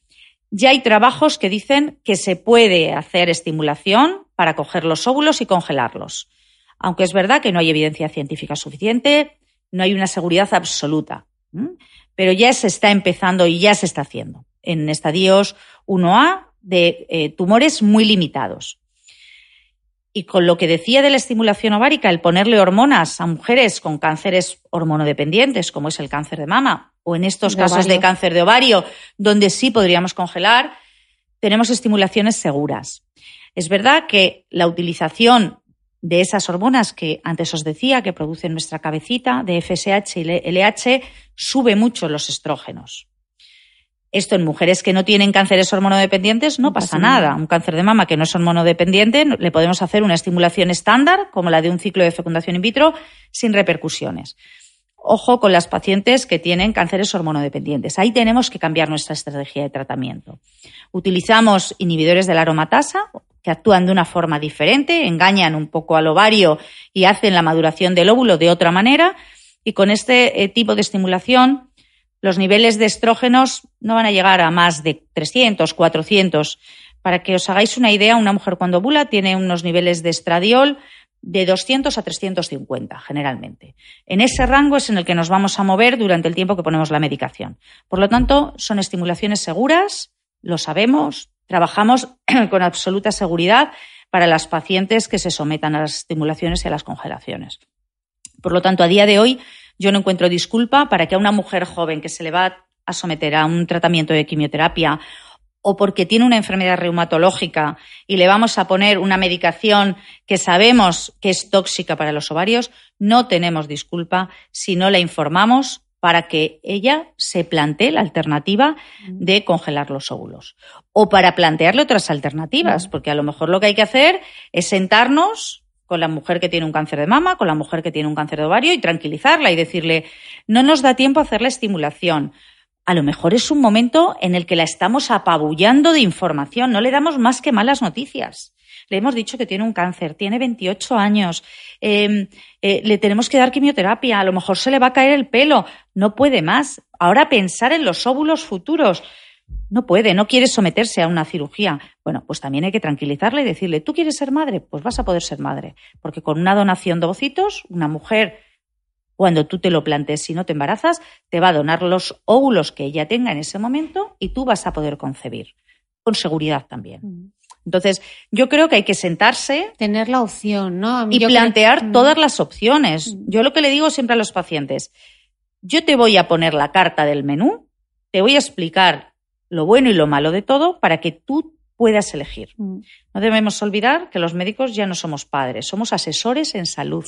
[SPEAKER 2] ya hay trabajos que dicen que se puede hacer estimulación para coger los óvulos y congelarlos. Aunque es verdad que no hay evidencia científica suficiente, no hay una seguridad absoluta. Pero ya se está empezando y ya se está haciendo en estadios 1A de eh, tumores muy limitados. Y con lo que decía de la estimulación ovárica, el ponerle hormonas a mujeres con cánceres hormonodependientes, como es el cáncer de mama, o en estos casos de cáncer de ovario, donde sí podríamos congelar, tenemos estimulaciones seguras. Es verdad que la utilización de esas hormonas que antes os decía que producen nuestra cabecita, de FSH y LH, sube mucho los estrógenos. Esto en mujeres que no tienen cánceres hormonodependientes no pasa nada. Un cáncer de mama que no es hormonodependiente le podemos hacer una estimulación estándar, como la de un ciclo de fecundación in vitro, sin repercusiones. Ojo con las pacientes que tienen cánceres hormonodependientes. Ahí tenemos que cambiar nuestra estrategia de tratamiento. Utilizamos inhibidores de la aromatasa que actúan de una forma diferente, engañan un poco al ovario y hacen la maduración del óvulo de otra manera. Y con este eh, tipo de estimulación los niveles de estrógenos no van a llegar a más de 300, 400. Para que os hagáis una idea, una mujer cuando ovula tiene unos niveles de estradiol de 200 a 350 generalmente. En ese rango es en el que nos vamos a mover durante el tiempo que ponemos la medicación. Por lo tanto, son estimulaciones seguras, lo sabemos, trabajamos con absoluta seguridad para las pacientes que se sometan a las estimulaciones y a las congelaciones. Por lo tanto, a día de hoy yo no encuentro disculpa para que a una mujer joven que se le va a someter a un tratamiento de quimioterapia o porque tiene una enfermedad reumatológica y le vamos a poner una medicación que sabemos que es tóxica para los ovarios, no tenemos disculpa si no la informamos para que ella se plantee la alternativa de congelar los óvulos. O para plantearle otras alternativas, porque a lo mejor lo que hay que hacer es sentarnos con la mujer que tiene un cáncer de mama, con la mujer que tiene un cáncer de ovario y tranquilizarla y decirle, no nos da tiempo a hacer la estimulación. A lo mejor es un momento en el que la estamos apabullando de información, no le damos más que malas noticias. Le hemos dicho que tiene un cáncer, tiene 28 años, em, eh, le tenemos que dar quimioterapia, a lo mejor se le va a caer el pelo, no puede más. Ahora pensar en los óvulos futuros no puede, no quiere someterse a una cirugía. Bueno, pues también hay que tranquilizarle y decirle, ¿tú quieres ser madre? Pues vas a poder ser madre. Porque con una donación de ovocitos, una mujer, cuando tú te lo plantees y no te embarazas, te va a donar los óvulos que ella tenga en ese momento y tú vas a poder concebir. Con seguridad también. Mm. Entonces, yo creo que hay que sentarse.
[SPEAKER 5] Tener la opción, ¿no?
[SPEAKER 2] y plantear mm. todas las opciones. Mm. Yo lo que le digo siempre a los pacientes, yo te voy a poner la carta del menú, te voy a explicar lo bueno y lo malo de todo para que tú puedas elegir. Mm. No debemos olvidar que los médicos ya no somos padres, somos asesores en salud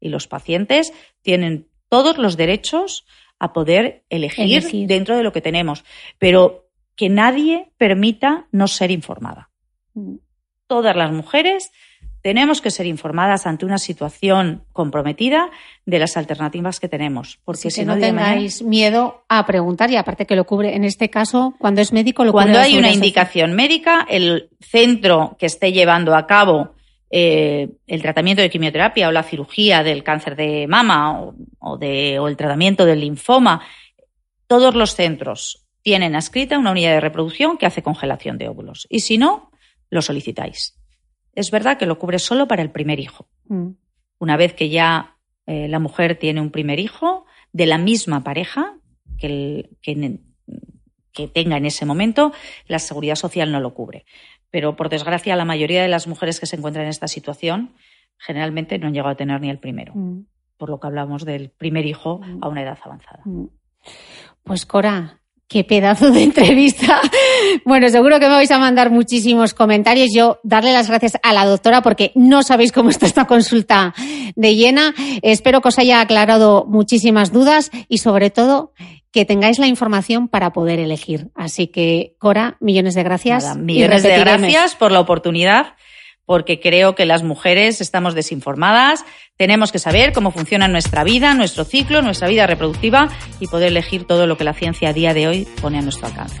[SPEAKER 2] y los pacientes tienen todos los derechos a poder elegir, dentro de lo que tenemos, pero que nadie permita no ser informada. Mm. Todas las mujeres tenemos que ser informadas ante una situación comprometida de las alternativas que tenemos.
[SPEAKER 5] Porque si no, tengáis miedo a preguntar y aparte que lo cubre, en este caso, cuando es médico, lo
[SPEAKER 2] cubre.
[SPEAKER 5] Cuando
[SPEAKER 2] hay una indicación médica, el centro que esté llevando a cabo eh, el tratamiento de quimioterapia o la cirugía del cáncer de mama o, de, o el tratamiento del linfoma, todos los centros tienen escrita una unidad de reproducción que hace congelación de óvulos. Y si no, lo solicitáis es verdad que lo cubre solo para el primer hijo. Mm. Una vez que ya eh, la mujer tiene un primer hijo de la misma pareja que, que, tenga en ese momento, la seguridad social no lo cubre. Pero por desgracia, la mayoría de las mujeres que se encuentran en esta situación generalmente no han llegado a tener ni el primero. Mm. Por lo que hablamos del primer hijo mm. a una edad avanzada.
[SPEAKER 5] Pues Cora, Qué pedazo de entrevista. Bueno, seguro que me vais a mandar muchísimos comentarios. Yo darle las gracias a la doctora porque no sabéis cómo está esta consulta de llena. Espero que os haya aclarado muchísimas dudas y sobre todo que tengáis la información para poder elegir. Así que, Cora, millones de gracias.
[SPEAKER 2] millones de gracias por la oportunidad porque creo que las mujeres estamos desinformadas, tenemos que saber cómo funciona nuestra vida, nuestro ciclo, nuestra vida reproductiva y poder elegir todo lo que la ciencia a día de hoy pone a nuestro alcance.